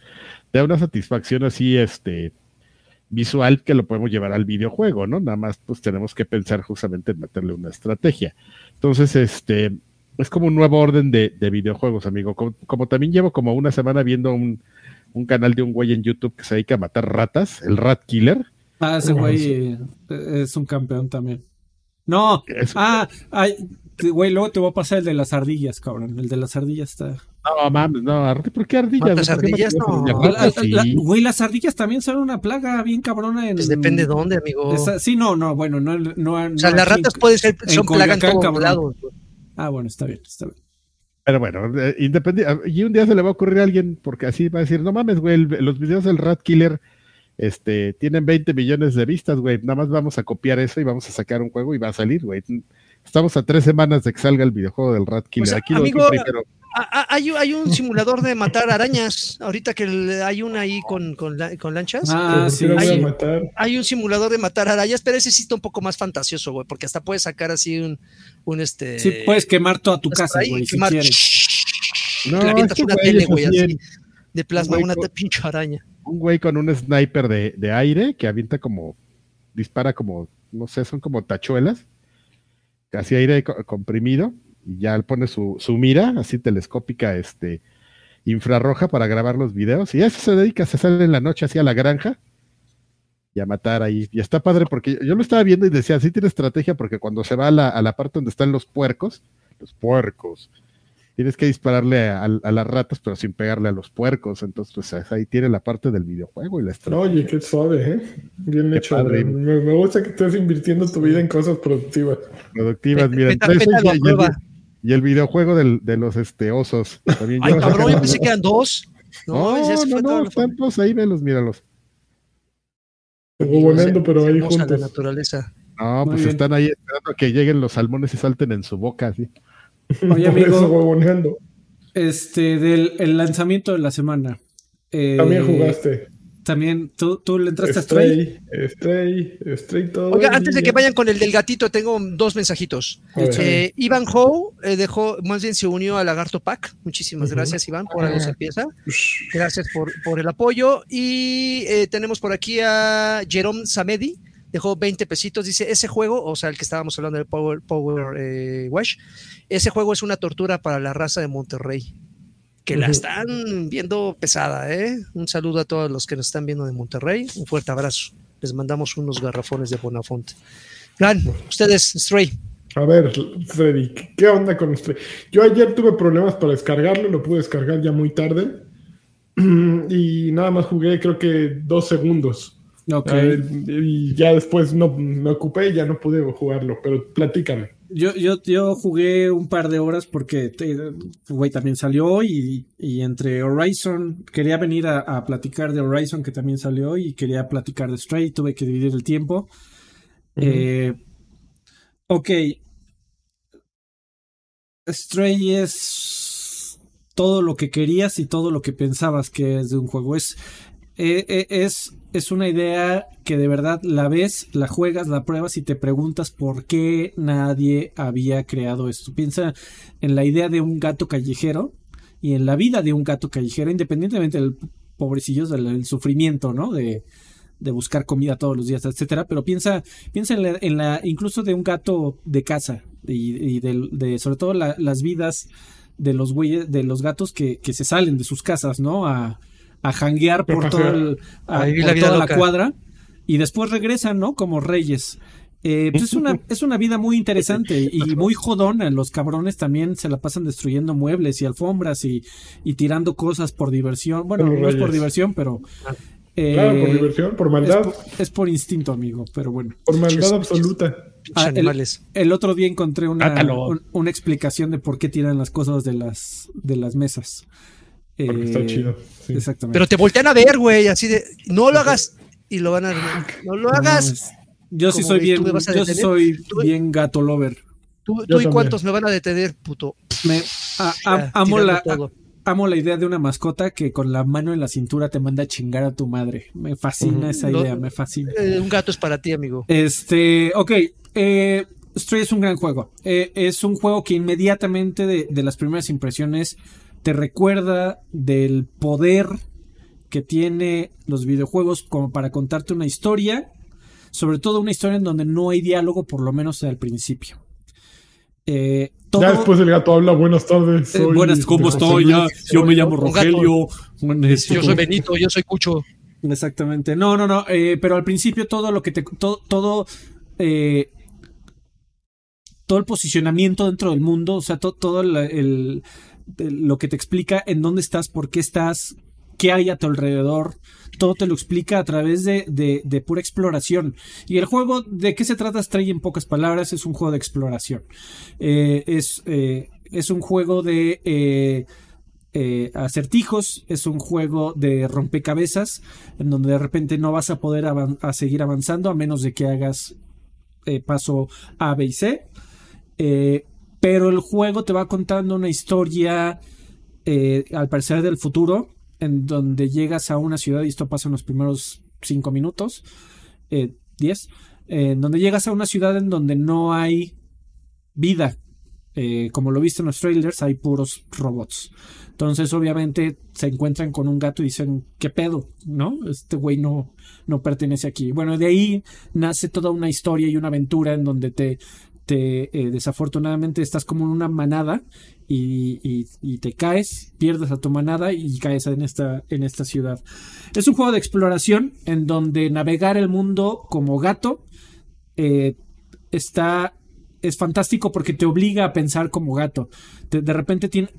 te da una satisfacción así, este, visual que lo podemos llevar al videojuego, ¿no? Nada más, pues, tenemos que pensar justamente en meterle una estrategia. Entonces, este, es como un nuevo orden de, de videojuegos, amigo. Como, como también llevo como una semana viendo un, un canal de un güey en YouTube que se dedica a matar ratas, el Rat Killer. ah, ese güey es un campeón también. No, Es- ah, ay, güey, luego te voy a pasar el de las ardillas, cabrón. El de las ardillas está. No mames, no, ¿por qué ardillas? ¿Matas ¿Por qué ardillas? No. las La- ratas? la- Sí. güey, las ardillas también son una plaga bien cabrona en. pues depende de dónde, amigo. Esa- sí, no, no, bueno, no, no, o sea, las ratas pueden ser, son plaga en todos lados. güey. Ah, bueno, está bien, está bien. Pero bueno, eh, independiente, y un día se le va a ocurrir a alguien, porque así va a decir, no mames, güey, el- los videos del Rat Killer este, tienen 20 millones de vistas, güey, nada más vamos a copiar eso y vamos a sacar un juego y va a salir, güey. Estamos a tres semanas de que salga el videojuego del Rat Killer. Pues, Aquí lo amigo, dije primero. Ah, ah, Hay, hay un simulador de matar arañas. Ahorita que hay una ahí con, con, con lanchas. Ah, ¿por sí. la voy a matar? Hay un simulador de matar arañas, pero ese sí está un poco más fantasioso, güey, porque hasta puedes sacar así un, un este. Sí, puedes quemar toda tu casa, güey, si. No, le avientas una güey tele, güey, así así, de plasma, una con- pinche araña. un güey con un sniper de, de aire que avienta como, dispara como, no sé, son como tachuelas, casi aire co- comprimido, y ya él pone su, su mira, así telescópica, este, infrarroja para grabar los videos, y eso se dedica, se sale en la noche así a la granja y a matar ahí. Y está padre porque yo lo estaba viendo y decía, sí tiene estrategia porque cuando se va a la, a la parte donde están los puercos, los puercos, tienes que dispararle a, a las ratas pero sin pegarle a los puercos. Entonces, pues ahí tiene la parte del videojuego y la estrategia. Oye, qué suave, ¿eh? Bien Qué hecho. padre. Me, me gusta que estés invirtiendo tu vida en cosas productivas. productivas. Mira, a y, y el, prueba. y el videojuego del- de los este, osos. También Ay, ya- cabrón, yo pensé que eran dos. No, No, no, no, están todos ahí, velos, míralos. Huevoneando, pero ahí la juntos. naturaleza. No, Muy pues bien. están ahí esperando a que lleguen los salmones y salten en su boca, así. Oye, amigo. Este, del el lanzamiento de la semana. Eh, También jugaste. También, ¿tú, tú le entraste a Stray? Stray, Stray, Stray todo. Oiga, antes de que vayan con el del gatito, tengo dos mensajitos. Eh, Iván Howe eh, dejó, más bien se unió a Lagarto Pack. Muchísimas gracias, Iván, por algo se Ah. empieza. Gracias por, por el apoyo. Y eh, tenemos por aquí a Jerome Samedi, dejó 20 pesitos. Dice: Ese juego, o sea, el que estábamos hablando del Power, Power eh, Wash, ese juego es una tortura para la raza de Monterrey. Que la están viendo pesada, ¿eh? Un saludo a todos los que nos están viendo de Monterrey. Un fuerte abrazo. Les mandamos unos garrafones de Bonafonte. Gran, ustedes, Stray. A ver, Freddy, ¿qué onda con Stray? Yo ayer tuve problemas para descargarlo, lo pude descargar ya muy tarde. Y nada más jugué, creo que dos segundos. Ok. A ver, y ya después no me ocupé y ya no pude jugarlo, pero platícame. Yo, yo, yo jugué un par de horas porque, güey, también salió hoy y, y entre Horizon, quería venir a, a platicar de Horizon que también salió hoy y quería platicar de Stray, tuve que dividir el tiempo. Eh, ok. Stray es todo lo que querías y todo lo que pensabas que es de un juego. Es, eh, eh, es, es una idea que de verdad la ves, la juegas, la pruebas y te preguntas por qué nadie había creado esto. Piensa en la idea de un gato callejero y en la vida de un gato callejero, independientemente del pobrecillo del, sufrimiento, ¿no? De, de buscar comida todos los días, etcétera. Pero piensa, piensa en la, en la incluso de un gato de casa y, y del- de, sobre todo la- las vidas de los güeyes, de los gatos que, que se salen de sus casas, ¿no? A, a janguear por todo el, a- la toda loca. la cuadra y después regresan, ¿no? Como reyes. Eh, pues es una, es una vida muy interesante y muy jodona. Los cabrones también se la pasan destruyendo muebles y alfombras y, y tirando cosas por diversión. Bueno, no es por diversión, pero. eh, Claro, por diversión, por es, maldad, por, es por instinto, amigo, pero bueno. por maldad absoluta. Ah, el- animales. El otro día encontré una, un- una explicación de por qué tiran las cosas de las, de las mesas. Porque Eh, está chido. sí. Exactamente. Pero te voltean a ver, güey, así de, no lo hagas. Y lo van a... No lo hagas. Yo sí soy de, bien, ¿tú me vas a yo soy Tú- bien gato lover. Tú, y también. cuántos me van a detener, puto. Me, a- a- Ya, amo, la, todo. amo la idea de una mascota que con la mano en la cintura te manda a chingar a tu madre. Me fascina esa idea, me fascina. Eh, un gato es para ti, amigo. Este, ok, eh, Stray es un gran juego. Eh, es un juego que inmediatamente de, de las primeras impresiones te recuerda del poder que tiene los videojuegos como para contarte una historia, sobre todo una historia en donde no hay diálogo, por lo menos al principio. Eh, todo- Ya después el gato habla, buenas tardes. eh, soy buenas, ¿cómo estoy? Luis". Ya, yo me llamo. Rogelio. Bueno, este, Yo soy Benito, yo soy Cucho. Exactamente. No, no, no. eh, pero al principio todo lo que te. Todo. todo eh, todo el posicionamiento dentro del mundo, o sea, to- todo el, el- lo que te explica en dónde estás, por qué estás, qué hay a tu alrededor, todo te lo explica a través de, de- de pura exploración. Y el juego, ¿de qué se trata Stray en pocas palabras? Es un juego de exploración. Eh, es, eh, es un juego de eh, acertijos, es un juego de rompecabezas, en donde de repente no vas a poder a seguir avanzando a menos de que hagas paso A, B y C. pero el juego te va contando una historia, eh, al parecer del futuro, en donde llegas a una ciudad, y esto pasa en los primeros 5 minutos, 10, en donde llegas a una ciudad en donde no hay vida. Eh, como lo viste en los trailers, hay puros robots. Entonces, obviamente, se encuentran con un gato y dicen, ¿qué pedo? ¿No? Este güey no, no pertenece aquí. Bueno, de ahí nace toda una historia y una aventura en donde te, te eh, desafortunadamente estás como en una manada y, y- te caes, pierdes a tu manada y caes en esta, en esta ciudad. Es un juego de exploración en donde navegar el mundo como gato eh, está es fantástico porque te obliga a pensar como gato. De repente tiene,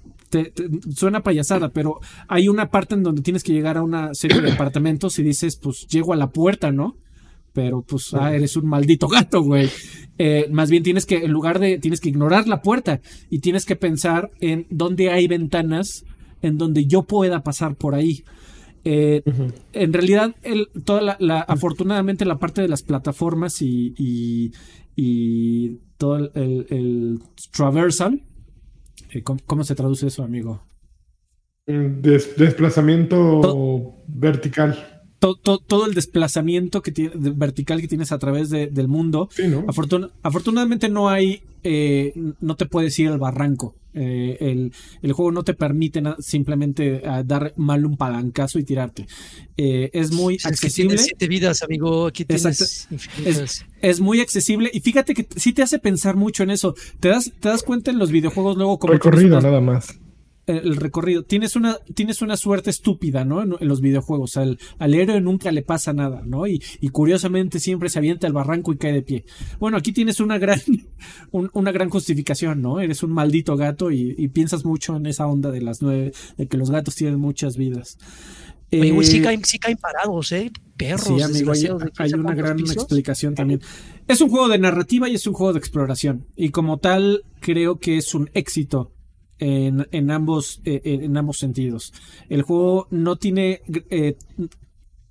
suena payasada, pero hay una parte en donde tienes que llegar a una serie de departamentos y dices, pues llego a la puerta, ¿no? Pero pues, ah, eres un maldito gato, güey. Eh, más bien tienes que, en lugar de, tienes que ignorar la puerta y tienes que pensar en dónde hay ventanas en donde yo pueda pasar por ahí. Eh, En realidad, el, toda la, la- afortunadamente la parte de las plataformas y, y, y todo el, el- el traversal, eh, ¿cómo, cómo se traduce eso, amigo? Des- desplazamiento vertical. To- to- todo el desplazamiento que tiene, de- vertical que tienes a través de- del mundo. Sí, ¿no? Afortun- afortunadamente no hay, eh, no te puedes ir al barranco. Eh, el, el juego no te permite na- simplemente ah, dar mal un palancazo y tirarte. Eh, es muy Es que accesible. tienes siete vidas, amigo. Aquí tienes. Es muy accesible y fíjate que sí te hace pensar mucho en eso. Te das, te das cuenta en los videojuegos luego como Recorrido, nada más. El recorrido. Tienes una, tienes una suerte estúpida, ¿no? En, en los videojuegos. Al, al héroe nunca le pasa nada, ¿no? Y, y curiosamente siempre se avienta al barranco y cae de pie. Bueno, aquí tienes una gran, un- una gran justificación, ¿no? Eres un maldito gato y, y piensas mucho en esa onda de las nueve, de que los gatos tienen muchas vidas. Oye, sí, Eh, caen, sí caen parados, ¿eh? Perros, Sí, amigo, hay, desgraciados, ¿de quién hay sabe una gran pisos? explicación también. Es un juego de narrativa y es un juego de exploración. Y como tal, creo que es un éxito en, ambos, eh, en ambos sentidos. El juego no tiene... eh,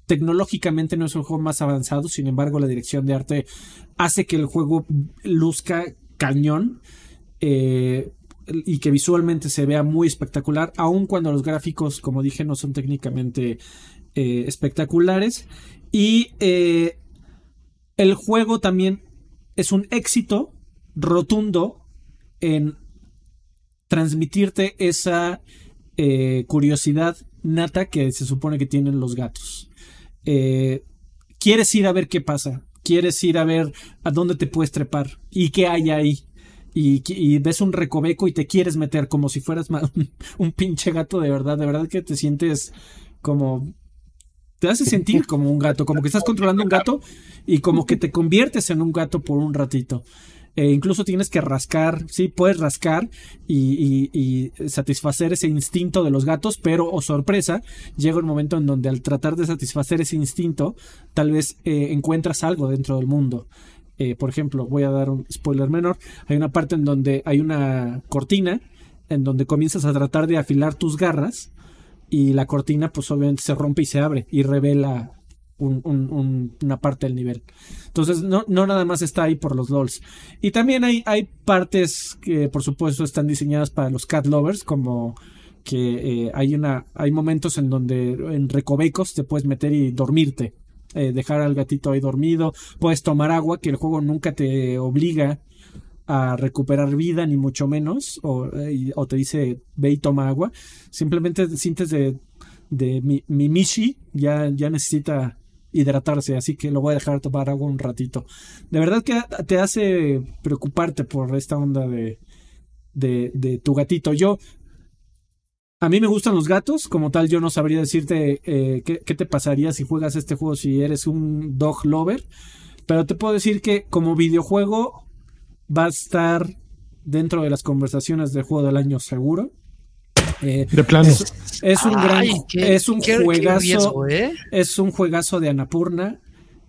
tecnológicamente no es un juego más avanzado, sin embargo la dirección de arte hace que el juego luzca cañón. eh, y que visualmente se vea muy espectacular, aun cuando los gráficos, como dije, no son técnicamente eh, espectaculares. Y eh, el juego también es un éxito rotundo en transmitirte esa eh, curiosidad nata que se supone que tienen los gatos. Eh, quieres ir a ver qué pasa, quieres ir a ver a dónde te puedes trepar y qué hay ahí. Y, ves un recoveco y te quieres meter como si fueras un, un pinche gato de verdad, de verdad que te sientes como te hace sentir como un gato, como que estás controlando un gato y como que te conviertes en un gato por un ratito. Eh, incluso tienes que rascar, sí, puedes rascar y, satisfacer ese instinto de los gatos, pero, oh sorpresa, llega un momento en donde al tratar de satisfacer ese instinto, tal vez eh, encuentras algo dentro del mundo. Eh, por ejemplo, voy a dar un spoiler menor, hay una parte en donde hay una cortina, en donde comienzas a tratar de afilar tus garras, y la cortina pues obviamente se rompe y se abre y revela un- un- un- una parte del nivel. Entonces no, no nada más está ahí por los LOLs. Y también hay, hay partes que por supuesto están diseñadas para los cat lovers como que eh, hay una hay momentos en donde en recovecos te puedes meter y dormirte eh, dejar al gatito ahí dormido puedes tomar agua que el juego nunca te obliga a recuperar vida, ni mucho menos, o, eh, te dice ve y toma agua, simplemente sientes de, de mi, mi Mishi ya, ya necesita hidratarse, así que lo voy a dejar tomar agua un ratito. De verdad que te hace preocuparte por esta onda de, de, de tu gatito. Yo, a mí me gustan los gatos, como tal yo no sabría decirte eh, qué, qué te pasaría si juegas este juego si eres un dog lover, pero te puedo decir que como videojuego va a estar dentro de las conversaciones del juego del año seguro. Eh, De plano. es, es un gran Ay, qué- es un qué- qué juegazo riesgo, ¿eh? es un juegazo de Anapurna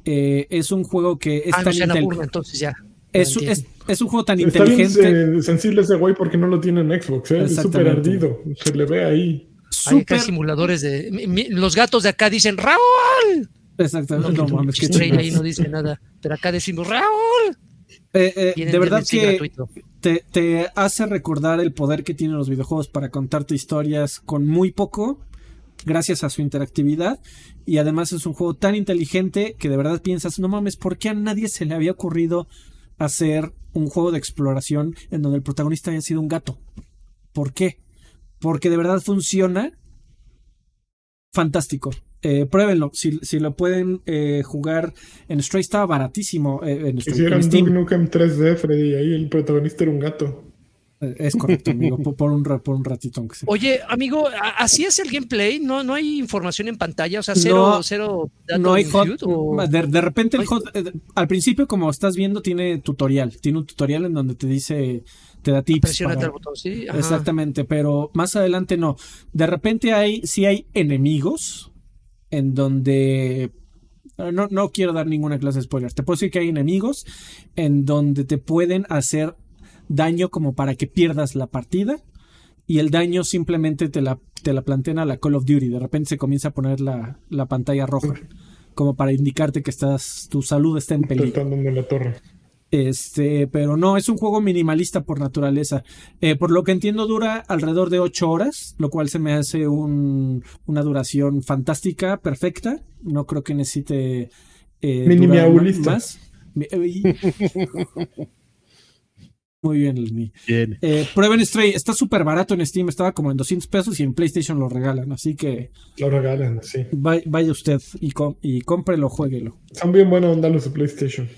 eh, es un juego que es Ah, no tan Anapurna, entonces ya. es, un juego tan Está bien inteligente eh, sensible ese güey porque no lo tiene en Xbox, ¿eh? Es súper ardido. Se le ve ahí. Hay súper simuladores de. mi- mi- los gatos de acá dicen ¡Raúl! exactamente no mames ahí chingados. no dice nada. Pero acá decimos ¡Raúl! Eh, eh, de verdad que gratuito. Te, hace recordar el poder que tienen los videojuegos para contarte historias con muy poco, gracias a su interactividad. Y además es un juego tan inteligente que de verdad piensas, no mames, ¿por qué a nadie se le había ocurrido hacer un juego de exploración en donde el protagonista haya sido un gato? ¿Por qué? Porque de verdad funciona fantástico. Eh, pruébenlo, si, si lo pueden eh, jugar en Stray estaba baratísimo eh, en, Stray, en Hicieron Steam. Duke Nukem 3D, Freddy, y ahí el protagonista era un gato. Eh, Es correcto, amigo, por, un, por un ratito aunque sea. Oye, amigo, ¿a- ¿así es el gameplay? ¿No, no hay información en pantalla? O sea, cero, No, cero No hay hot. o- De, de repente el hot. eh, al principio, como estás viendo, tiene tutorial. Tiene un tutorial en donde te dice. Te da tips. Presiona para- el botón, sí. Ajá. Exactamente, pero más adelante no. De repente hay. Sí hay enemigos. En donde. No, no quiero dar ninguna clase de spoilers. Te puedo decir que hay enemigos en donde te pueden hacer daño como para que pierdas la partida. Y el daño simplemente te la, te la la Call of Duty. De repente se comienza a poner la, la pantalla roja. Como para indicarte que estás. Tu salud está en peligro. La torre. Este, pero no, es un juego minimalista por naturaleza. Eh, por lo que entiendo, dura alrededor de 8 horas, lo cual se me hace un- una duración fantástica, perfecta. No creo que necesite eh, más. Eh, Muy bien, Elmi. Bien. Eh, prueben Stray, está súper barato en Steam, estaba como en 200 pesos y en PlayStation lo regalan, así que Lo regalan, sí. vay- vaya usted y, com- y cómprelo, jueguelo. Son bien buena onda los de PlayStation.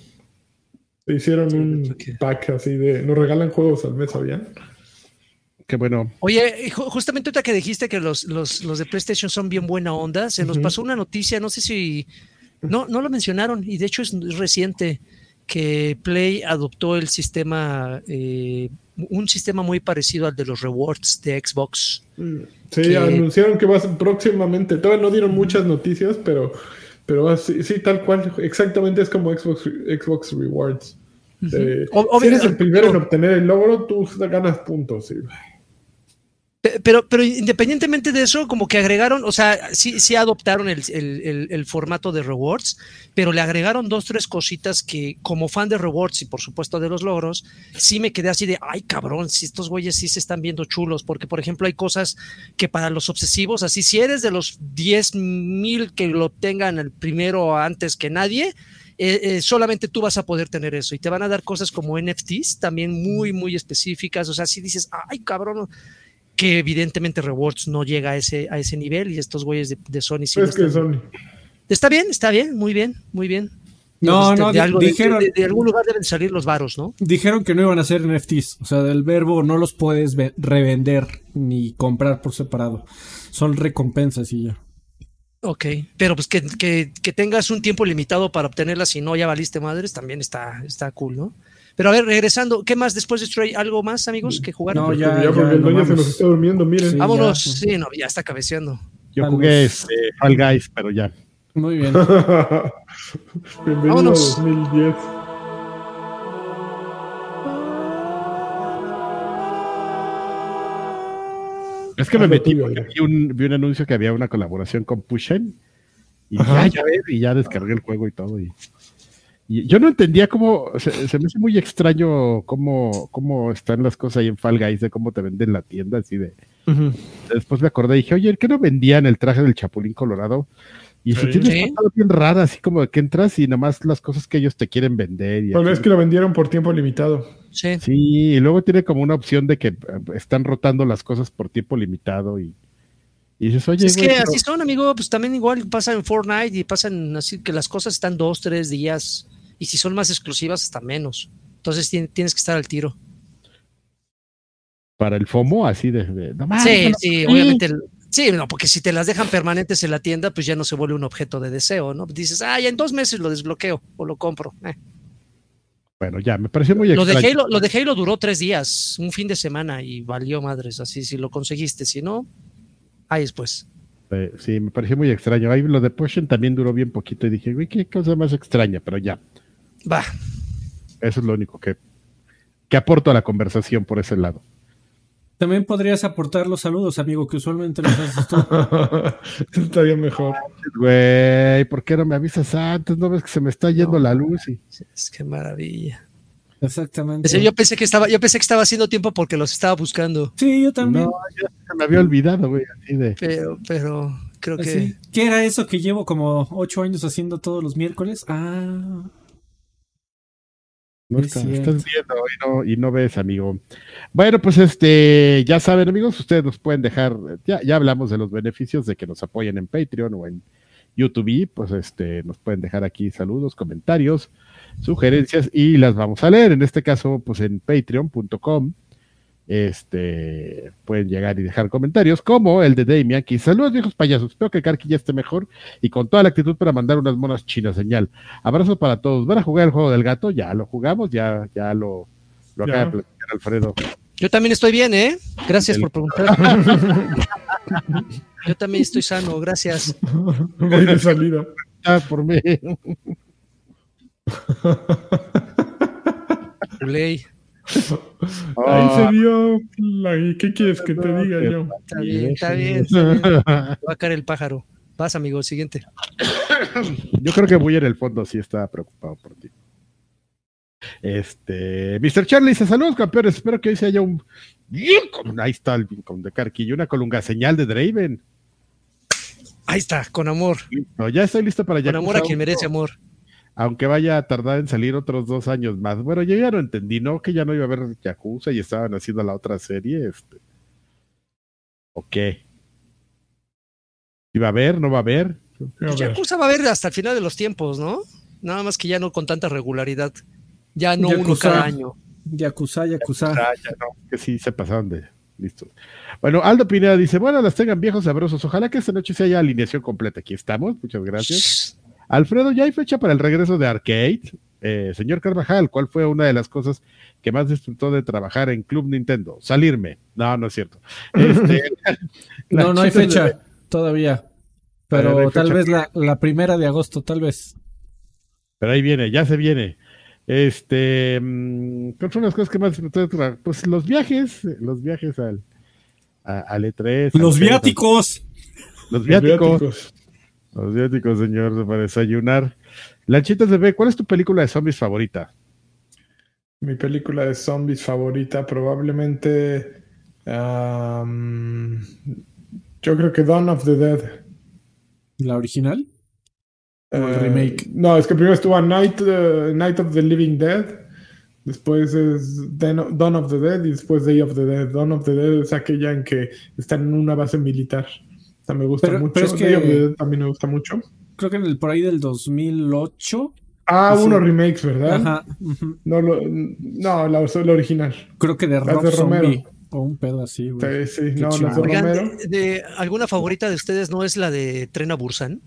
Hicieron un pack así de. Nos regalan juegos al mes, ¿sabían? Qué bueno. Oye, ju- justamente ahorita que dijiste que los, los, los de PlayStation son bien buena onda, se nos pasó una noticia, no sé si. No, no lo mencionaron, y de hecho es reciente. que Play adoptó el sistema, eh, un sistema muy parecido al de los rewards de Xbox. Sí, que- anunciaron que va a ser próximamente. Todavía no dieron muchas noticias, pero, pero sí, sí, tal cual. Exactamente es como Xbox, Xbox Rewards. Eh, si eres el primero en obtener el logro, tú ganas puntos. sí. Pe- Pero, pero independientemente de eso, como que agregaron, o sea, sí, sí adoptaron el, el- el- el formato de rewards, pero le agregaron dos, tres cositas que, como fan de rewards y por supuesto de los logros, sí me quedé así de, ay cabrón, si estos güeyes sí se están viendo chulos, porque por ejemplo hay cosas que para los obsesivos, así, si eres de los 10 mil que lo tengan el primero antes que nadie, eh, eh, solamente tú vas a poder tener eso y te van a dar cosas como NFTs también muy, muy específicas, o sea, si dices, ay cabrón, que evidentemente Rewards no llega a ese, a ese nivel y estos güeyes de, de Sony sí. es que Sony. Está bien, está bien, muy bien, muy bien. No, Digo, no, de, algo- dijeron- de- de algún lugar deben salir los varos, ¿no? Dijeron que no iban a ser NFTs, o sea, del verbo no los puedes ve- revender ni comprar por separado. Son recompensas y ya. Ok, pero pues que, que- que tengas un tiempo limitado para obtenerlas, si no ya valiste madres, también está, está cool, ¿no? Pero a ver, regresando, ¿qué más después de Stray? ¿Algo más, amigos, que jugar? No, ya, ya, ya, porque el no dueño se nos está durmiendo, miren. Sí. Vámonos, ya. sí, no, ya está cabeceando. Yo jugué este, Fall Guys, pero ya. Muy bien. Bienvenido Vámonos. a 2010. Es que me metí porque vi un, vi un anuncio que había una colaboración con Pushen. Y Ajá. ya, ya ves, y ya descargué el juego y todo. Y, y yo no entendía cómo, se, se me hace muy extraño cómo, cómo están las cosas ahí en Fall Guys, de cómo te venden la tienda, así de... Después me acordé y dije, oye, ¿qué no vendían el traje del Chapulín Colorado? Y Sí. se tiene Sí. una cosa bien rara, así como que entras y nomás las cosas que ellos te quieren vender. Y Bueno, así. es que lo vendieron por tiempo limitado. Sí. Sí, y luego tiene como una opción de que eh, están rotando las cosas por tiempo limitado y, y dices, oye, es güey, que pero- así son, amigo, pues también igual pasa en Fortnite y pasan así que las cosas están dos, tres días y si son más exclusivas hasta menos. Entonces tien- tienes que estar al tiro. para el FOMO, así de, de, no Sí, no- sí, obviamente. el- Sí, no, porque si te las dejan permanentes en la tienda, pues ya no se vuelve un objeto de deseo, ¿no? Dices, ah, ya en dos meses lo desbloqueo o lo compro. Eh. Bueno, ya, me pareció muy Lo de, extraño. Halo, lo de Halo duró tres días, un fin de semana y valió madres, así si lo conseguiste, si no, ahí después. Eh, sí, me pareció muy extraño. Ahí lo de Potion también duró bien poquito y dije, güey, qué cosa más extraña, pero ya, Va, eso es lo único que, que aporto a la conversación por ese lado. También podrías aportar los saludos, amigo, que usualmente los haces tú. Estaría mejor. Güey, ¿por qué no me avisas antes? ¿No ves que se me está yendo la luz? Y... es que maravilla. Exactamente. Yo pensé que estaba, yo pensé que estaba haciendo tiempo porque los estaba buscando, Sí, yo también. No, ya se me había olvidado, güey, así de... pero, pero creo que. ¿Qué era eso que llevo como ocho años haciendo todos los miércoles? Ah, No Es está- estás viendo y no, y no ves, amigo. Bueno, pues este, ya saben, amigos, ustedes nos pueden dejar, ya, ya hablamos de los beneficios de que nos apoyen en Patreon o en YouTube, pues este, nos pueden dejar aquí saludos, comentarios, sugerencias y las vamos a leer. En este caso, pues en patreon.com, este, pueden llegar y dejar comentarios, como el de Damian, que saludos viejos payasos, espero que Karki ya esté mejor y con toda la actitud para mandar unas monas chinas señal. Abrazo para todos. ¿Van a jugar el juego del gato? Ya lo jugamos, ya, ya lo, lo Ya. acaba de platicar Alfredo. yo también estoy bien, ¿eh? Gracias El- por preguntar. yo también estoy sano, gracias. Voy de salida. Ah, por mí. Ahí Ah, se vio. la- ¿y ¿Qué quieres que te diga yo? Está bien, está bien, está bien. Va a caer el pájaro. Vas, amigo, siguiente. Yo creo que muy en el fondo sí estaba preocupado por ti. Este, Mr. Charlie dice, saludos campeones, espero que hoy se haya un ahí está el Lincoln de Karki y una colunga señal de Draven. Ahí está, con amor. No, ya estoy listo para Con amor a quien uno, merece amor. Aunque vaya a tardar en salir otros dos años más. Bueno, yo ya no entendí, ¿no? Que ya no iba a haber Yakuza y estaban haciendo la otra serie. Este. Ok. ¿Iba a haber? ¿No va a haber? Pues ver. Yakuza va a haber hasta el final de los tiempos, ¿no? Nada más que ya no con tanta regularidad. Ya no uno Yakuza. cada año. Yakuza, Yakuza. Ah, ya no, que sí se pasaron de listo. Bueno, Aldo Pineda dice, bueno, las tengan viejos sabrosos. Ojalá que esta noche se haya alineación completa. Aquí estamos, muchas gracias. Alfredo, ¿ya hay fecha para el regreso de Arcade? Eh, señor Carvajal, ¿cuál fue una de las cosas que más disfrutó de trabajar en Club Nintendo? Salirme. No, no es cierto. Este, No, no hay de- fecha todavía. Pero tal fecha. vez la, la primera de agosto, tal vez. Pero ahí viene, ya se viene. Este, mm, ¿cuáles son las cosas que más disfrutó de tra- Pues los viajes, los viajes al, a- al E3. al Los viáticos. Los viáticos. Los viáticos, señor, para desayunar. Lanchitas de B, ¿cuál es tu película de zombies favorita? Mi película de zombies favorita, probablemente. am, yo creo que Dawn of the Dead. La original. O el Eh, remake. No, es que primero estuvo Night, eh, Night of the Living Dead. Después es Dawn of the Dead y después Day of the Dead. Dawn of the Dead es aquella en que están en una base militar. Me gusta Pero- mucho. pero es que- Day of the Dead también me gusta mucho. Creo que en el por ahí del 2008. Ah, unos remakes, ¿verdad? Ajá. No, lo- no la, la original. Creo que de Rob de Romero. Zombie. O un pedo así, güey. Sí, sí, Qué no, las de Romero. de, de- ¿alguna favorita de ustedes no es la de Tren a Busan?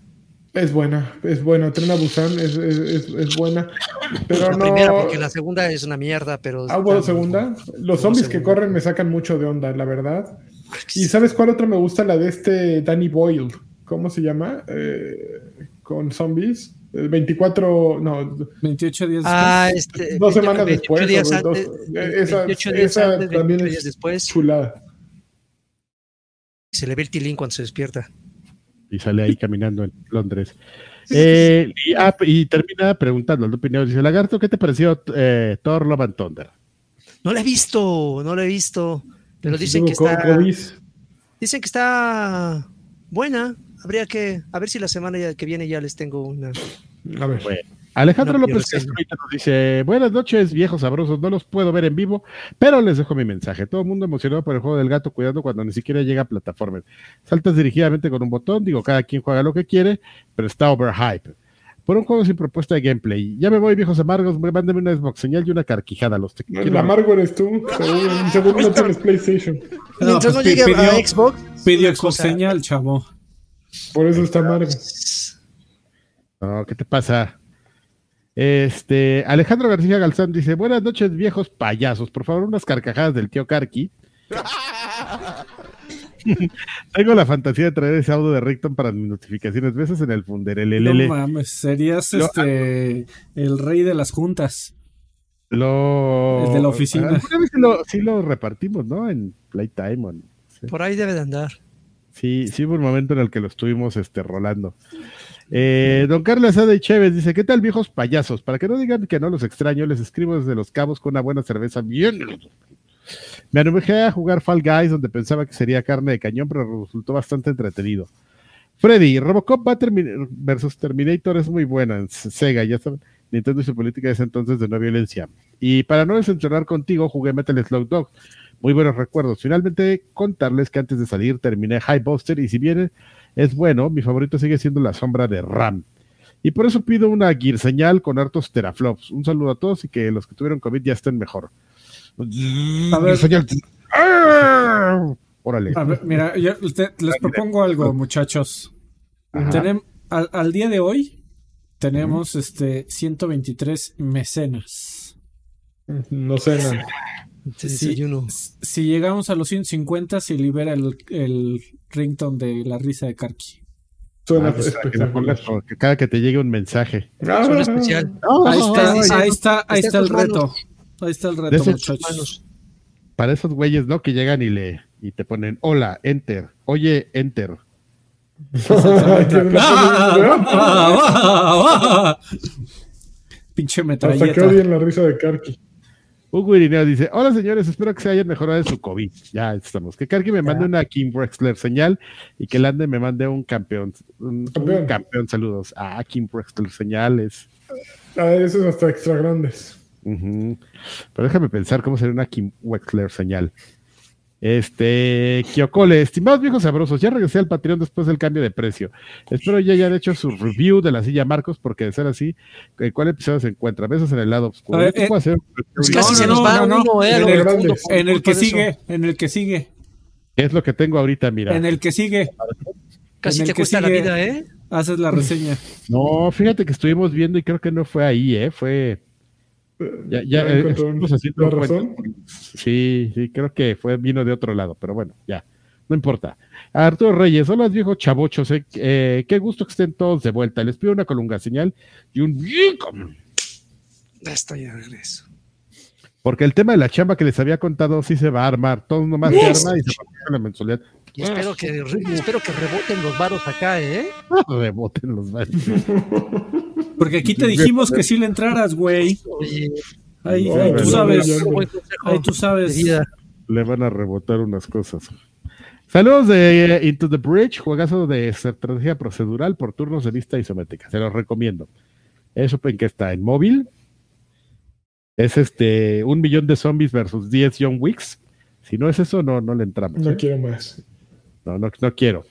Es buena, es buena. Tren a Busan es, es, es- es buena. Pero La no. primera, porque la segunda es una mierda, pero... Ah, bueno, segunda. Los zombies que corren me sacan mucho de onda, la verdad. ¿Y sabes cuál otra me gusta? La de este Danny Boyle. ¿Cómo se llama? Eh, con zombies. Eh, 24, no, 28 días Ah, después. este, Dos 28 semanas después, días antes, dos- eh, esa- 28 días esa antes, también 28 es- días después. chulada. Se le ve el tilín cuando se despierta. Y sale ahí caminando en Londres. Eh, y, ah, y termina preguntando la opinión. Dice, Lagarto, ¿qué te pareció eh, Thor Love and Thunder? No la he visto, no la he visto, pero dicen que está, dicen que está buena. Habría que, a ver si la semana ya- que viene ya les tengo una. A ver. Bueno, Alejandro No, López. Castrita nos dice, buenas noches, viejos sabrosos, no los puedo ver en vivo, pero les dejo mi mensaje. Todo el mundo emocionado por el juego del gato, cuidando cuando ni siquiera llega a plataforma. Saltas dirigidamente con un botón, digo, cada quien juega lo que quiere, pero está overhype. Por un juego sin propuesta de gameplay. Ya me voy, viejos amargos, mándame una Xbox señal y una carquijada. Los te No. El amargo eres tú. Seguro, seguro no tienes PlayStation. Mientras pues no pi- llegue a pidió- Xbox. Pidió cosa- señal, chavo. Por eso está amargo. No, ¿qué te pasa? Este, Alejandro García Galzán dice, buenas noches, viejos payasos. Por favor, unas carcajadas del tío Karki. Tengo la fantasía de traer ese audio de Rickton para mis notificaciones. Besos en el No funderelelele. mames, serías Lo- este el rey de las juntas. Lo... El de la oficina. Alguna vez sí lo, sí lo repartimos, ¿no? En Playtime. o en- sí. Por ahí debe de andar. Sí, sí hubo un momento en el que lo estuvimos este, rolando. Eh, don Carlos Ada y Chévez dice, ¿qué tal viejos payasos? Para que no digan que no los extraño, les escribo desde Los Cabos con una buena cerveza bien. Me animé a jugar Fall Guys donde pensaba que sería carne de cañón, pero resultó bastante entretenido. Freddy, Robocop va versus Terminator es muy buena Sega, ya saben. Nintendo y su política ese entonces de no violencia. Y para no desenterrar contigo, jugué Metal Slug Dog. Muy buenos recuerdos. Finalmente, contarles que antes de salir terminé High Buster y si bien es bueno, mi favorito sigue siendo la sombra de Ram. Y por eso pido una gear señal con hartos teraflops. Un saludo a todos y que los que tuvieron COVID ya estén mejor. A ver. Señal. ¡Ah! Órale. A ver, mira, yo te- les propongo algo, muchachos. Tenem- al, al día de hoy tenemos este 123 mecenas. No sé nada. Te Sí. desayuno. Si llegamos a los 150 se libera el, el ringtone de la risa de Karki. Suena Ah, pues, espectacular. que cada que te llegue un mensaje. Ah, Son especial. Ahí está, ahí está, ahí el reto. Ahí está el De reto, esos muchachos. Para esos güeyes, ¿no? Que llegan y le y te ponen hola, enter. Oye, enter. ¡Ah! ¡Ah! ¡Ah! Pinche Hasta que metralleta. odien la risa de Karki. Hugo Irineo dice, hola señores, espero que se hayan mejorado de su COVID. Ya estamos. Que Karki me mande una Kim Wexler señal y que Lande me mande un campeón. Un un campeón, Campeón. saludos. Ah, Kim Wexler señales. Ah, esos hasta extra grandes. Pero déjame pensar cómo sería una Kim Wexler señal. Este, Kiokole, estimados viejos sabrosos, ya regresé al Patreon después del cambio de precio. Espero ya hayan hecho su review de la silla Marcos, porque de ser así, ¿en cuál episodio se encuentra? Besos en el lado oscuro. Ver, eh, puedo hacer un Pues casi No, se no, nos no, va no, no. uno, eh, a En lo el En el que eso. sigue, en el que sigue, Es lo que tengo ahorita, mira. en el que sigue, Casi te cuesta la vida, ¿eh? haces la reseña. No, fíjate que estuvimos viendo y creo que no fue ahí, ¿eh? Fue, Ya, ya, Ya eh, la razón. Sí, sí, creo que fue, vino de otro lado, pero bueno, ya, no importa. Arturo Reyes, hola viejos chavochos, eh, eh, qué gusto que estén todos de vuelta. Les pido una colunga señal y un. Ya estoy de regreso. porque el tema de la chamba que les había contado sí se va a armar, todo nomás se arma y se va la mensualidad. Y espero que, re- espero que reboten los varos acá, ¿eh? Reboten los bares. Porque aquí te dijimos que sí le entraras, güey. Ahí, ahí tú sabes. Ahí tú sabes. Le van a rebotar unas cosas. Saludos de eh, Into the Bridge, juegazo de estrategia procedural por turnos de vista isométrica. Se los recomiendo. Eso en que está en móvil. Es este un millón de zombies versus 10 John Wicks. Si no es eso, no, no le entramos. No ¿eh? quiero más. No, no, no quiero.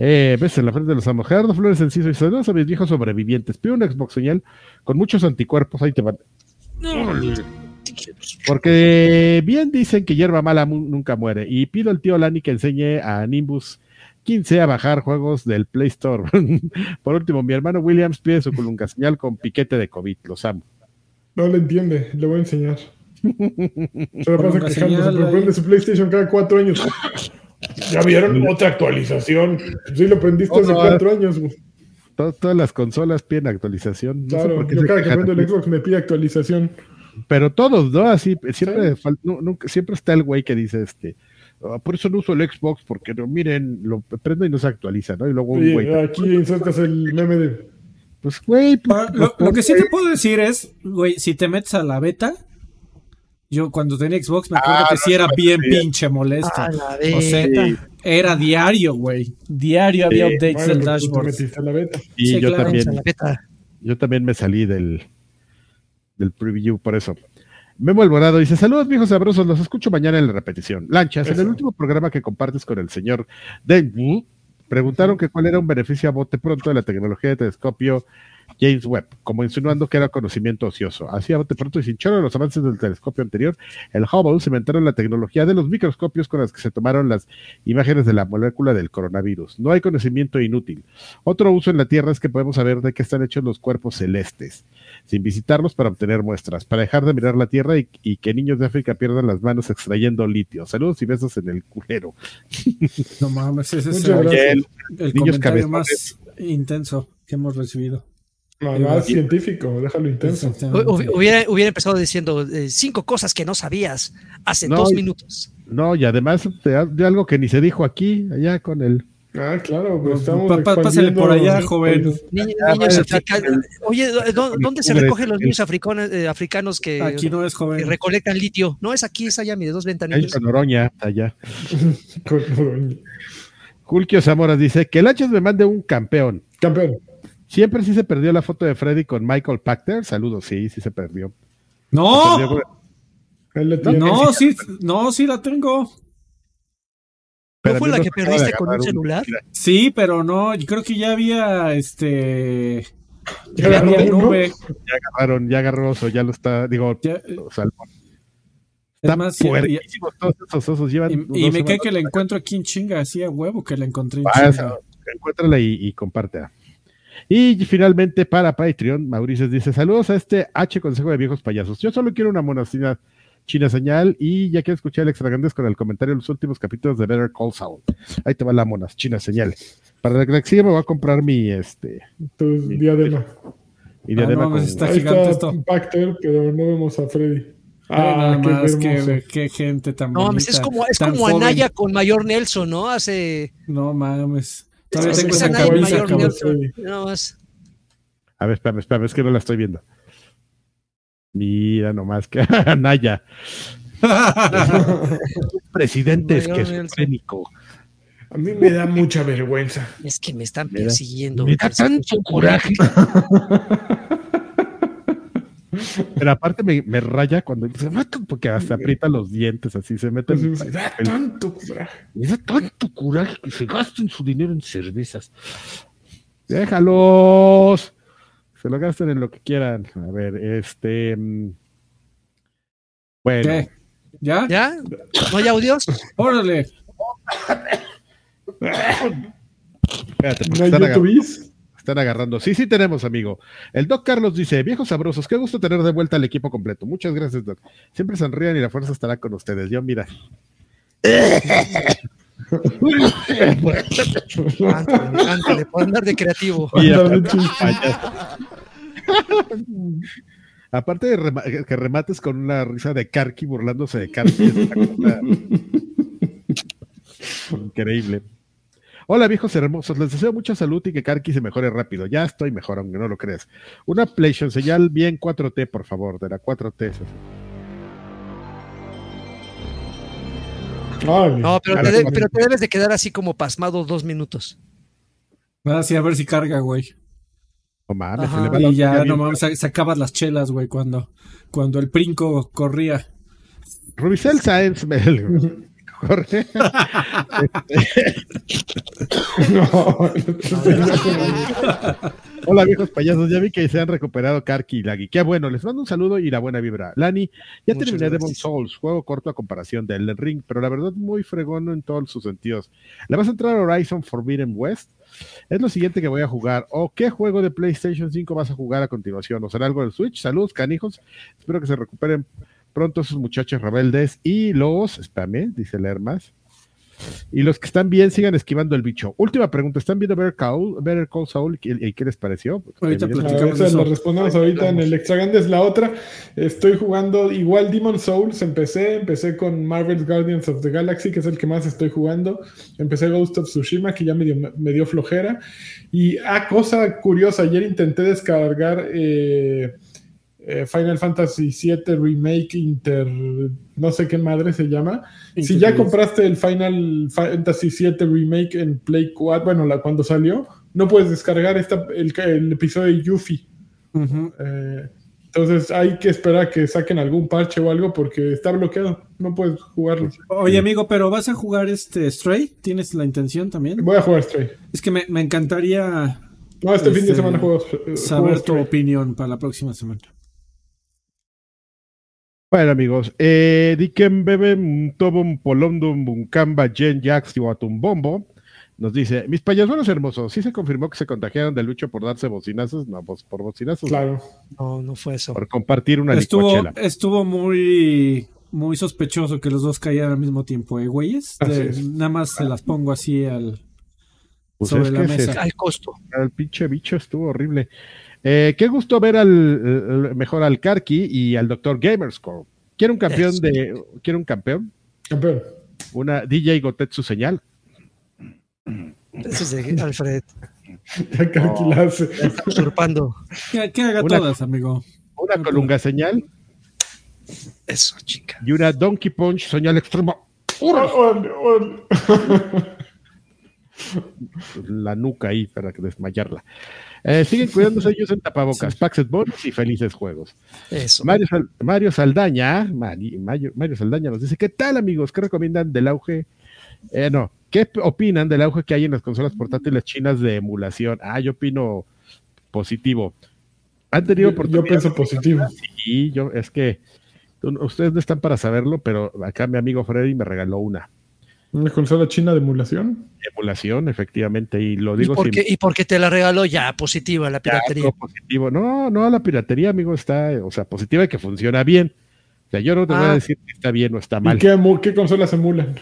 Eh, ves en la frente de los amos. Gerardo Flores Enciso y saludos a mis viejos sobrevivientes. Pido un Xbox señal con muchos anticuerpos. Ahí te van. Porque bien dicen que hierba mala mu- nunca muere. Y pido al tío Lani que enseñe a Nimbus 15 a bajar juegos del Play Store. Por último, mi hermano Williams pide su colunga señal con piquete de COVID. Los amo. No le entiende, le voy a enseñar. Se la pasa quejándose, pero prende su PlayStation cada cuatro años. ¿Ya vieron? Otra actualización. Sí, lo prendiste hace cuatro años. güey. Todas las consolas piden actualización. No sé Claro, por qué yo cada que prendo el. Xbox me pide actualización. Pero todos, ¿no? Así, siempre, nunca- siempre está el güey que dice, este, "Ah, por eso no uso el Xbox, porque no, miren, lo prendo y no se actualiza, ¿no? Y luego un güey, aquí insertas el meme de. pues, güey, pues, Ah, Lo, lo que sí te puedo decir es, güey, si te metes a la beta, yo cuando tenía Xbox me acuerdo Ah, que no, sí era bien sabía. pinche molesto. A la O sea, era diario, güey. Diario había Sí, updates Bueno, del pues te dashboard. la beta. y sí, yo claro. también, A la beta. yo también me salí del, del preview por eso. Memo Alvarado dice, saludos viejos sabrosos, los escucho mañana en la repetición. Lanchas, en el último programa que compartes con el señor Denny, preguntaron que cuál era un beneficio a bote pronto de la tecnología de telescopio James Webb, como insinuando que era conocimiento ocioso. Así bote pronto y sin chorro de los avances del telescopio anterior, el Hubble se inventaron la tecnología de los microscopios con las que se tomaron las imágenes de la molécula del coronavirus. No hay conocimiento inútil. Otro uso en la Tierra es que podemos saber de qué están hechos los cuerpos celestes, sin visitarlos para obtener muestras, para dejar de mirar la Tierra y, y que niños de África pierdan las manos extrayendo litio. Saludos y besos en el culero. No mames, ese es el. El- el comentario cabezones. más intenso que hemos recibido. No, no, es científico, déjalo intenso. Hu- Hubiera, hubiera empezado diciendo eh, cinco cosas que no sabías hace No, dos minutos. No, y además de, de algo que ni se dijo aquí, allá con el... Ah, claro, pues Pa- estamos. pa- pásale expandiendo por allá, joven. Ah, niños vaya, africanos. Oye, ¿dó- ¿dónde se recogen los niños africanos, eh, africanos que, Aquí no es que recolectan litio? No es aquí, es allá, mire, dos Ahí ventanillas. con Oroña, allá. Con Oroña. Julio Zamora dice que el Hachas me mande un campeón. Campeón. Siempre sí se perdió la foto de Freddy con Michael Pachter. Saludos, sí, sí se perdió. Se ¡No! perdió. No, sí, no, sí la tengo. ¿No fue la no que perdiste con un celular? Sí, pero no, yo creo que ya había este. Ya Ya había nube. Ya agarraron, ya agarró oso, ya lo está, digo, Ya- o sea, es están más, y, y- puerquísimos todos esos osos. Llevan y- dos y me cae que la encuentro aquí en chinga, así a huevo que la encontré en chinga. encuéntrala y, y compártela. Y finalmente para Patreon, Mauricio dice: Saludos a este H Consejo de Viejos Payasos. Yo solo quiero una monacina china señal y ya quiero escuchar el extra grandes con el comentario de los últimos capítulos de Better Call Saul. Ahí te va la monas, china señal. Para la que sigue me voy a comprar mi este Tu diadema. mi Ah, diadema no, con- está Ahí gigante está esto. Pacter, pero no vemos a Freddy. Ay, nada Ah, qué más, hermoso. qué, qué gente tan No, mames, bonita. es como, es como joven. Anaya con Mayor Nelson, ¿no? Hace. No mames. Todavía es- tengo es esa Anaya y camisa, Mayor cabrón. Nelson. Freddy. Nada más. A ver, espérame, espérame, es que no la estoy viendo. Mira nomás que Naya, presidente Mayor esquizofrénico. A mí me da mucha vergüenza. Es que me están persiguiendo. Me da tanto coraje. Pero aparte me, me raya cuando dice, "Mato", porque hasta aprieta los dientes, así se mete. Pues, en- me da el- tanto coraje. Me da tanto coraje que se gasten su dinero en cervezas. Déjalos. Se lo gasten en lo que quieran. A ver, este. mm, Bueno, ¿Qué? ¿Ya? ¿Ya? ¿No hay audios? Órale. espérate, ¿No están? Están agarrando. Sí, sí tenemos, amigo. El Doc Carlos dice, viejos sabrosos, qué gusto tener de vuelta al equipo completo. Muchas gracias, Doc. Siempre sonrían y la fuerza estará con ustedes. Yo, mira. Ándale, ándale, por andar de creativo. Y aparte, de rema- que remates con una risa de Karki burlándose de Karki. es una cosa Increíble. Hola viejos hermosos, les deseo mucha salud y que Karki se mejore rápido. Ya estoy mejor, aunque no lo creas. Una PlayStation señal bien 4T, por favor, de la 4T. eso sí. Ay, No, pero te, ver, de- pero te debes de quedar así como pasmado dos minutos. Ah, sí, a ver si carga, güey. No mames, Ajá. se le va la Y ya, no mames, sa- sacabas las chelas, güey, cuando, cuando el princo corría. Rubicel Sáenz me corre. no. Hola viejos payasos, ya vi que se han recuperado Karki y Lagui. Qué bueno, les mando un saludo y la buena vibra. Lani, ya Muchas terminé Demon gracias. Souls, juego corto a comparación de Elden Ring, pero la verdad muy fregón en todos sus sentidos. ¿Le vas a entrar a Horizon Forbidden West? Es lo siguiente que voy a jugar. ¿O qué juego de PlayStation 5 vas a jugar a continuación? ¿O será algo del Switch? Saludos, canijos. Espero que se recuperen pronto esos muchachos rebeldes y los, espérame, dice leer más. Y los que están bien, sigan esquivando el bicho. Última pregunta: ¿están viendo Better Call, Better Call Saul y, y qué les pareció? Ahorita platicamos eso. la respondemos ahorita en el extra grande es la otra. Estoy jugando igual Demon Souls, empecé, empecé con Marvel's Guardians of the Galaxy, que es el que más estoy jugando. Empecé Ghost of Tsushima, que ya me dio, me dio flojera. Y, ah, cosa curiosa, ayer intenté descargar eh, eh, Final Fantasy VII Remake Inter, no sé qué madre se llama. Si ya compraste el Final Fantasy VII Remake en Play 4, bueno, la, cuando salió, no puedes descargar esta, el, el episodio de Yuffie. Eh, entonces hay que esperar a que saquen algún parche o algo porque está bloqueado. No puedes jugarlo. Oye, amigo, pero ¿vas a jugar este Stray? ¿Tienes la intención también? Voy a jugar Stray. Es que me, me encantaría No, este, fin de Este, semana juego, eh, saber juego tu opinión para la próxima semana. Bueno, amigos, eh, Diken Bebe, Tobum, Polondum, Buncamba, Jen, Jax, Bombo nos dice: Mis payasuelos hermosos, ¿sí se confirmó que se contagiaron de Lucho por darse bocinazos? No, pues por bocinazos, Claro. No, no fue eso. por compartir una Estuvo, licuachela. estuvo muy, muy sospechoso que los dos cayeran al mismo tiempo, ¿eh, güeyes? De- nada más se las pongo así al... Pues sobre es la se- mesa. Al costo. el pinche bicho estuvo horrible. Eh, qué gusto ver al mejor al Karki y al Dr. Gamerscore. Quiero un campeón de. Quiero un campeón. Campeón. Una DJ Gotetsu señal. Eso es de Alfred. Ya que aquí la hace. Está usurpando. Que, que haga Una- todas, amigo. Una colunga señal. Eso, chica. Y una Donkey Punch señal órale. La nuca ahí para desmayarla. Eh, siguen cuidándose ellos en tapabocas. Paxet Bonus y felices juegos. Eso. Mario, Sal- Mario Saldaña, Mari- Mario, Mario Saldaña nos dice, ¿qué tal amigos? ¿Qué recomiendan del auge? Eh, no, ¿qué opinan del auge que hay en las consolas portátiles chinas de emulación? Ah, yo opino positivo. ¿Han tenido Yo, yo oportunidad? pienso positivo. Sí, yo, es que ustedes no están para saberlo, pero acá mi amigo Freddy me regaló una Una consola china de emulación. emulación, efectivamente, y lo ¿Y digo por, sin qué, y porque te la regaló ya positiva la Ya, piratería. todo positivo. No, no, la piratería, amigo, está, o sea, positiva y que funciona bien. O sea, yo no te voy a Ah. decir que está bien o está ¿Y mal. qué, emu- qué consolas emulan?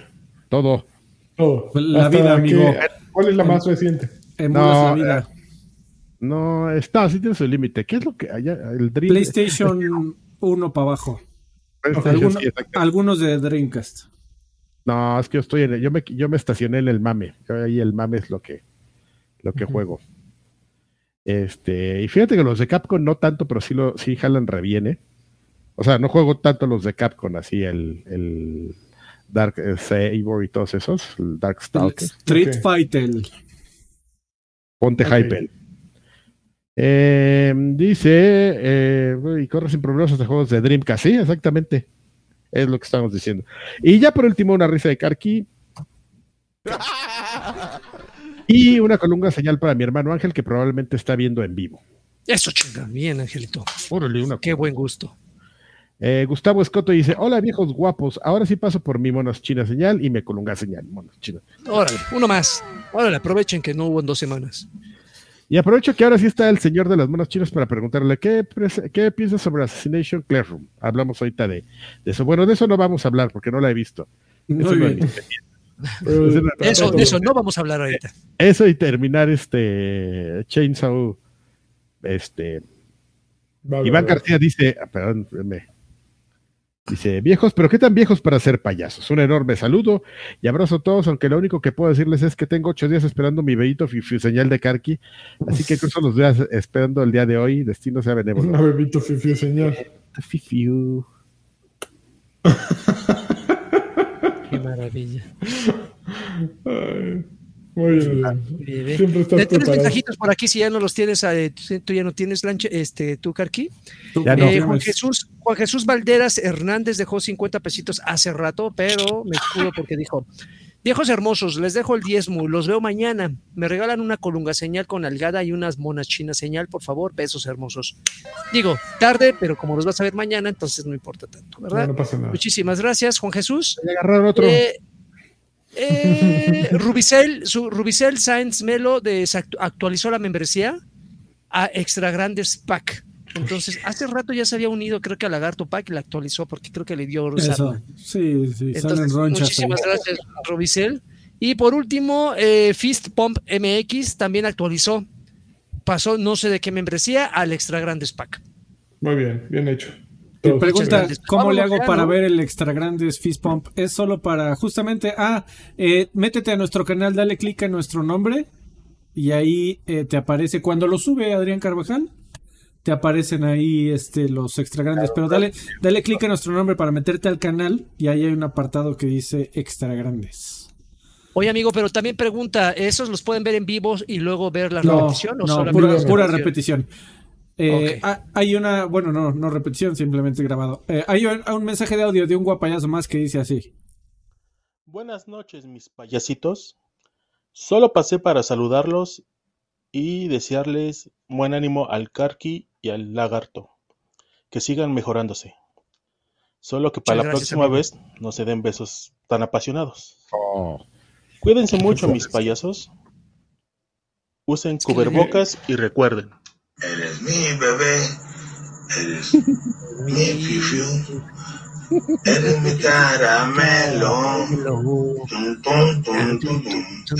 Todo. Todo. La Hasta vida, amigo. que- ¿Cuál es la más reciente? Emulas No, la vida. No, está, sí tiene su límite. ¿Qué es lo que haya? El Dream. PlayStation 1 para abajo. PlayStation, Alguno- sí, exacto. algunos de Dreamcast. No, es que yo estoy en el- yo me, yo me estacioné en el mame. Yo ahí el mame es lo que, lo que juego. Este, y fíjate que los de Capcom no tanto, pero sí lo, sí jalan re bien, ¿eh? O sea, no juego tanto los de Capcom, así el, el Dark eh, Saber y todos esos, el Dark. Street. Fighter. Ponte Ok. Hyper. Eh, dice, eh, y corre sin problemas de juegos de Dreamcast. Sí, exactamente. Es lo que estamos diciendo. Y ya por último, una risa de Karki. Y una colunga señal para mi hermano Ángel, que probablemente está viendo en vivo. Eso, chinga. Bien, Angelito. Órale, una Qué buen gusto. Eh, Gustavo Escoto dice: Hola viejos guapos, ahora sí paso por mi monos china señal y me colunga señal. Monos china. Órale, uno más. Órale, aprovechen que no hubo en dos semanas. Y aprovecho que ahora sí está el señor de las monas chinas para preguntarle qué, qué piensa sobre Assassination Classroom. Hablamos ahorita de, de eso. Bueno, de eso no vamos a hablar porque no la he visto. Eso, Muy no- Eso- de eso no vamos a hablar ahorita. eso y terminar este Chainsaw. Este Iván. García dice, perdón, espérame. Dice, viejos, pero qué tan viejos para ser payasos. Un enorme saludo y abrazo a todos, aunque lo único que puedo decirles es que tengo ocho días esperando mi bellito fiu señal de Karki, así que cruzo los días esperando el día de hoy, destino sea Una benévolo. bebito fiu señal. Fifiu. Qué maravilla. Ay, muy bien. Siempre estás ¿Tienes preparado. mensajitos por aquí si ya no los tienes? eh, tú- ya no tienes lanche, este, tú, Carqui. Ya no. Eh, Juan. Jesús, Juan Jesús Valderas Hernández dejó 50 pesitos hace rato, pero me escudo porque dijo: Viejos hermosos, les dejo el diezmo, los veo mañana. Me regalan una colunga señal con algada y unas monas chinas señal, por favor, besos hermosos. Digo, tarde, pero como los vas a ver mañana, entonces no importa tanto, ¿verdad? no pasa nada. Muchísimas gracias, Juan Jesús. Le agarraron otro. Eh, eh, Rubicel, su, Rubicel Sáenz Melo actualizó la membresía a Extra Grandes Pack. Entonces, hace rato ya se había unido, creo que a Lagarto Pack y la actualizó porque creo que le dio Eso. Sí, sí, salen Entonces, ahí. muchísimas gracias, Rubicel. Y por último, eh, Fist Pump MX también actualizó. Pasó no sé de qué membresía al Extra Grandes Pack. Muy bien, bien hecho. Me pregunta. ¿cómo le hago para ver el extra grandes Fist Pump? Es solo para, justamente, ah, eh, métete a nuestro canal, dale clic en nuestro nombre y ahí eh, te aparece, cuando lo sube Adrián Carvajal, te aparecen ahí este, los extra grandes, pero dale, dale clic en nuestro nombre para meterte al canal y ahí hay un apartado que dice extra grandes. Oye, amigo, pero también pregunta, ¿esos los pueden ver en vivo y luego ver la No, repetición? o no, pura, la pura repetición? Eh, ha- Hay una, bueno, no, no repetición, simplemente grabado. Eh, hay un, un mensaje de audio de un guapayazo más que dice así. Buenas noches, mis payasitos. Solo pasé para saludarlos y desearles buen ánimo al Karki y al Lagarto. Que sigan mejorándose. Solo que para Muchas la gracias, próxima amigo. vez no se den besos tan apasionados. Oh. Cuídense mucho, mis payasos. Usen cubrebocas y recuerden, Eres mi bebé, eres mi fifiu, eres mi caramelo. Tum, tum, tum, tum, tum.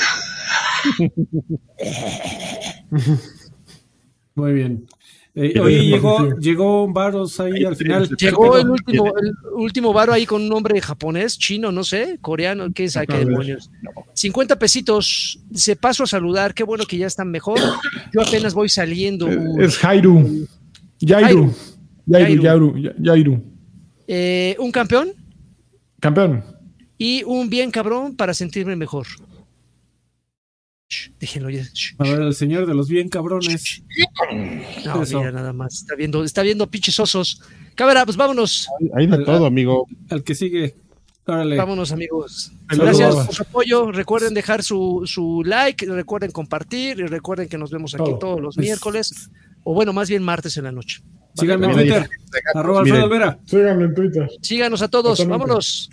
Muy bien. Eh, oye, llegó, llegó Varos ahí al final. Llegó ¿Qué el último, el último varo ahí con un nombre japonés, chino, no sé, coreano, quién sabe qué A ver. demonios. 50 pesitos, se paso a saludar, qué bueno que ya están mejor. Yo apenas voy saliendo. Es- Es Jairu. Jairu. Jairu, Jairu, Jairu. Eh, un campeón Campeón. y un bien cabrón para sentirme mejor. Shh, déjenlo ya. Shh, A ver, el señor de los bien cabrones. No, Eso. mira nada más. Está viendo, está viendo pinches osos. Cámara, pues vámonos. Hay de todo, amigo. Al que sigue. Órale. Vámonos, amigos. Ahí Gracias por su apoyo. Recuerden dejar su, su like, recuerden compartir y recuerden que nos vemos aquí Todo. todos los Es- miércoles, o bueno, más bien martes en la noche. Síganme en Twitter. Arroba. Alfredo Olvera. Síganlo en Twitter. Síganos a todos. Totalmente. Vámonos.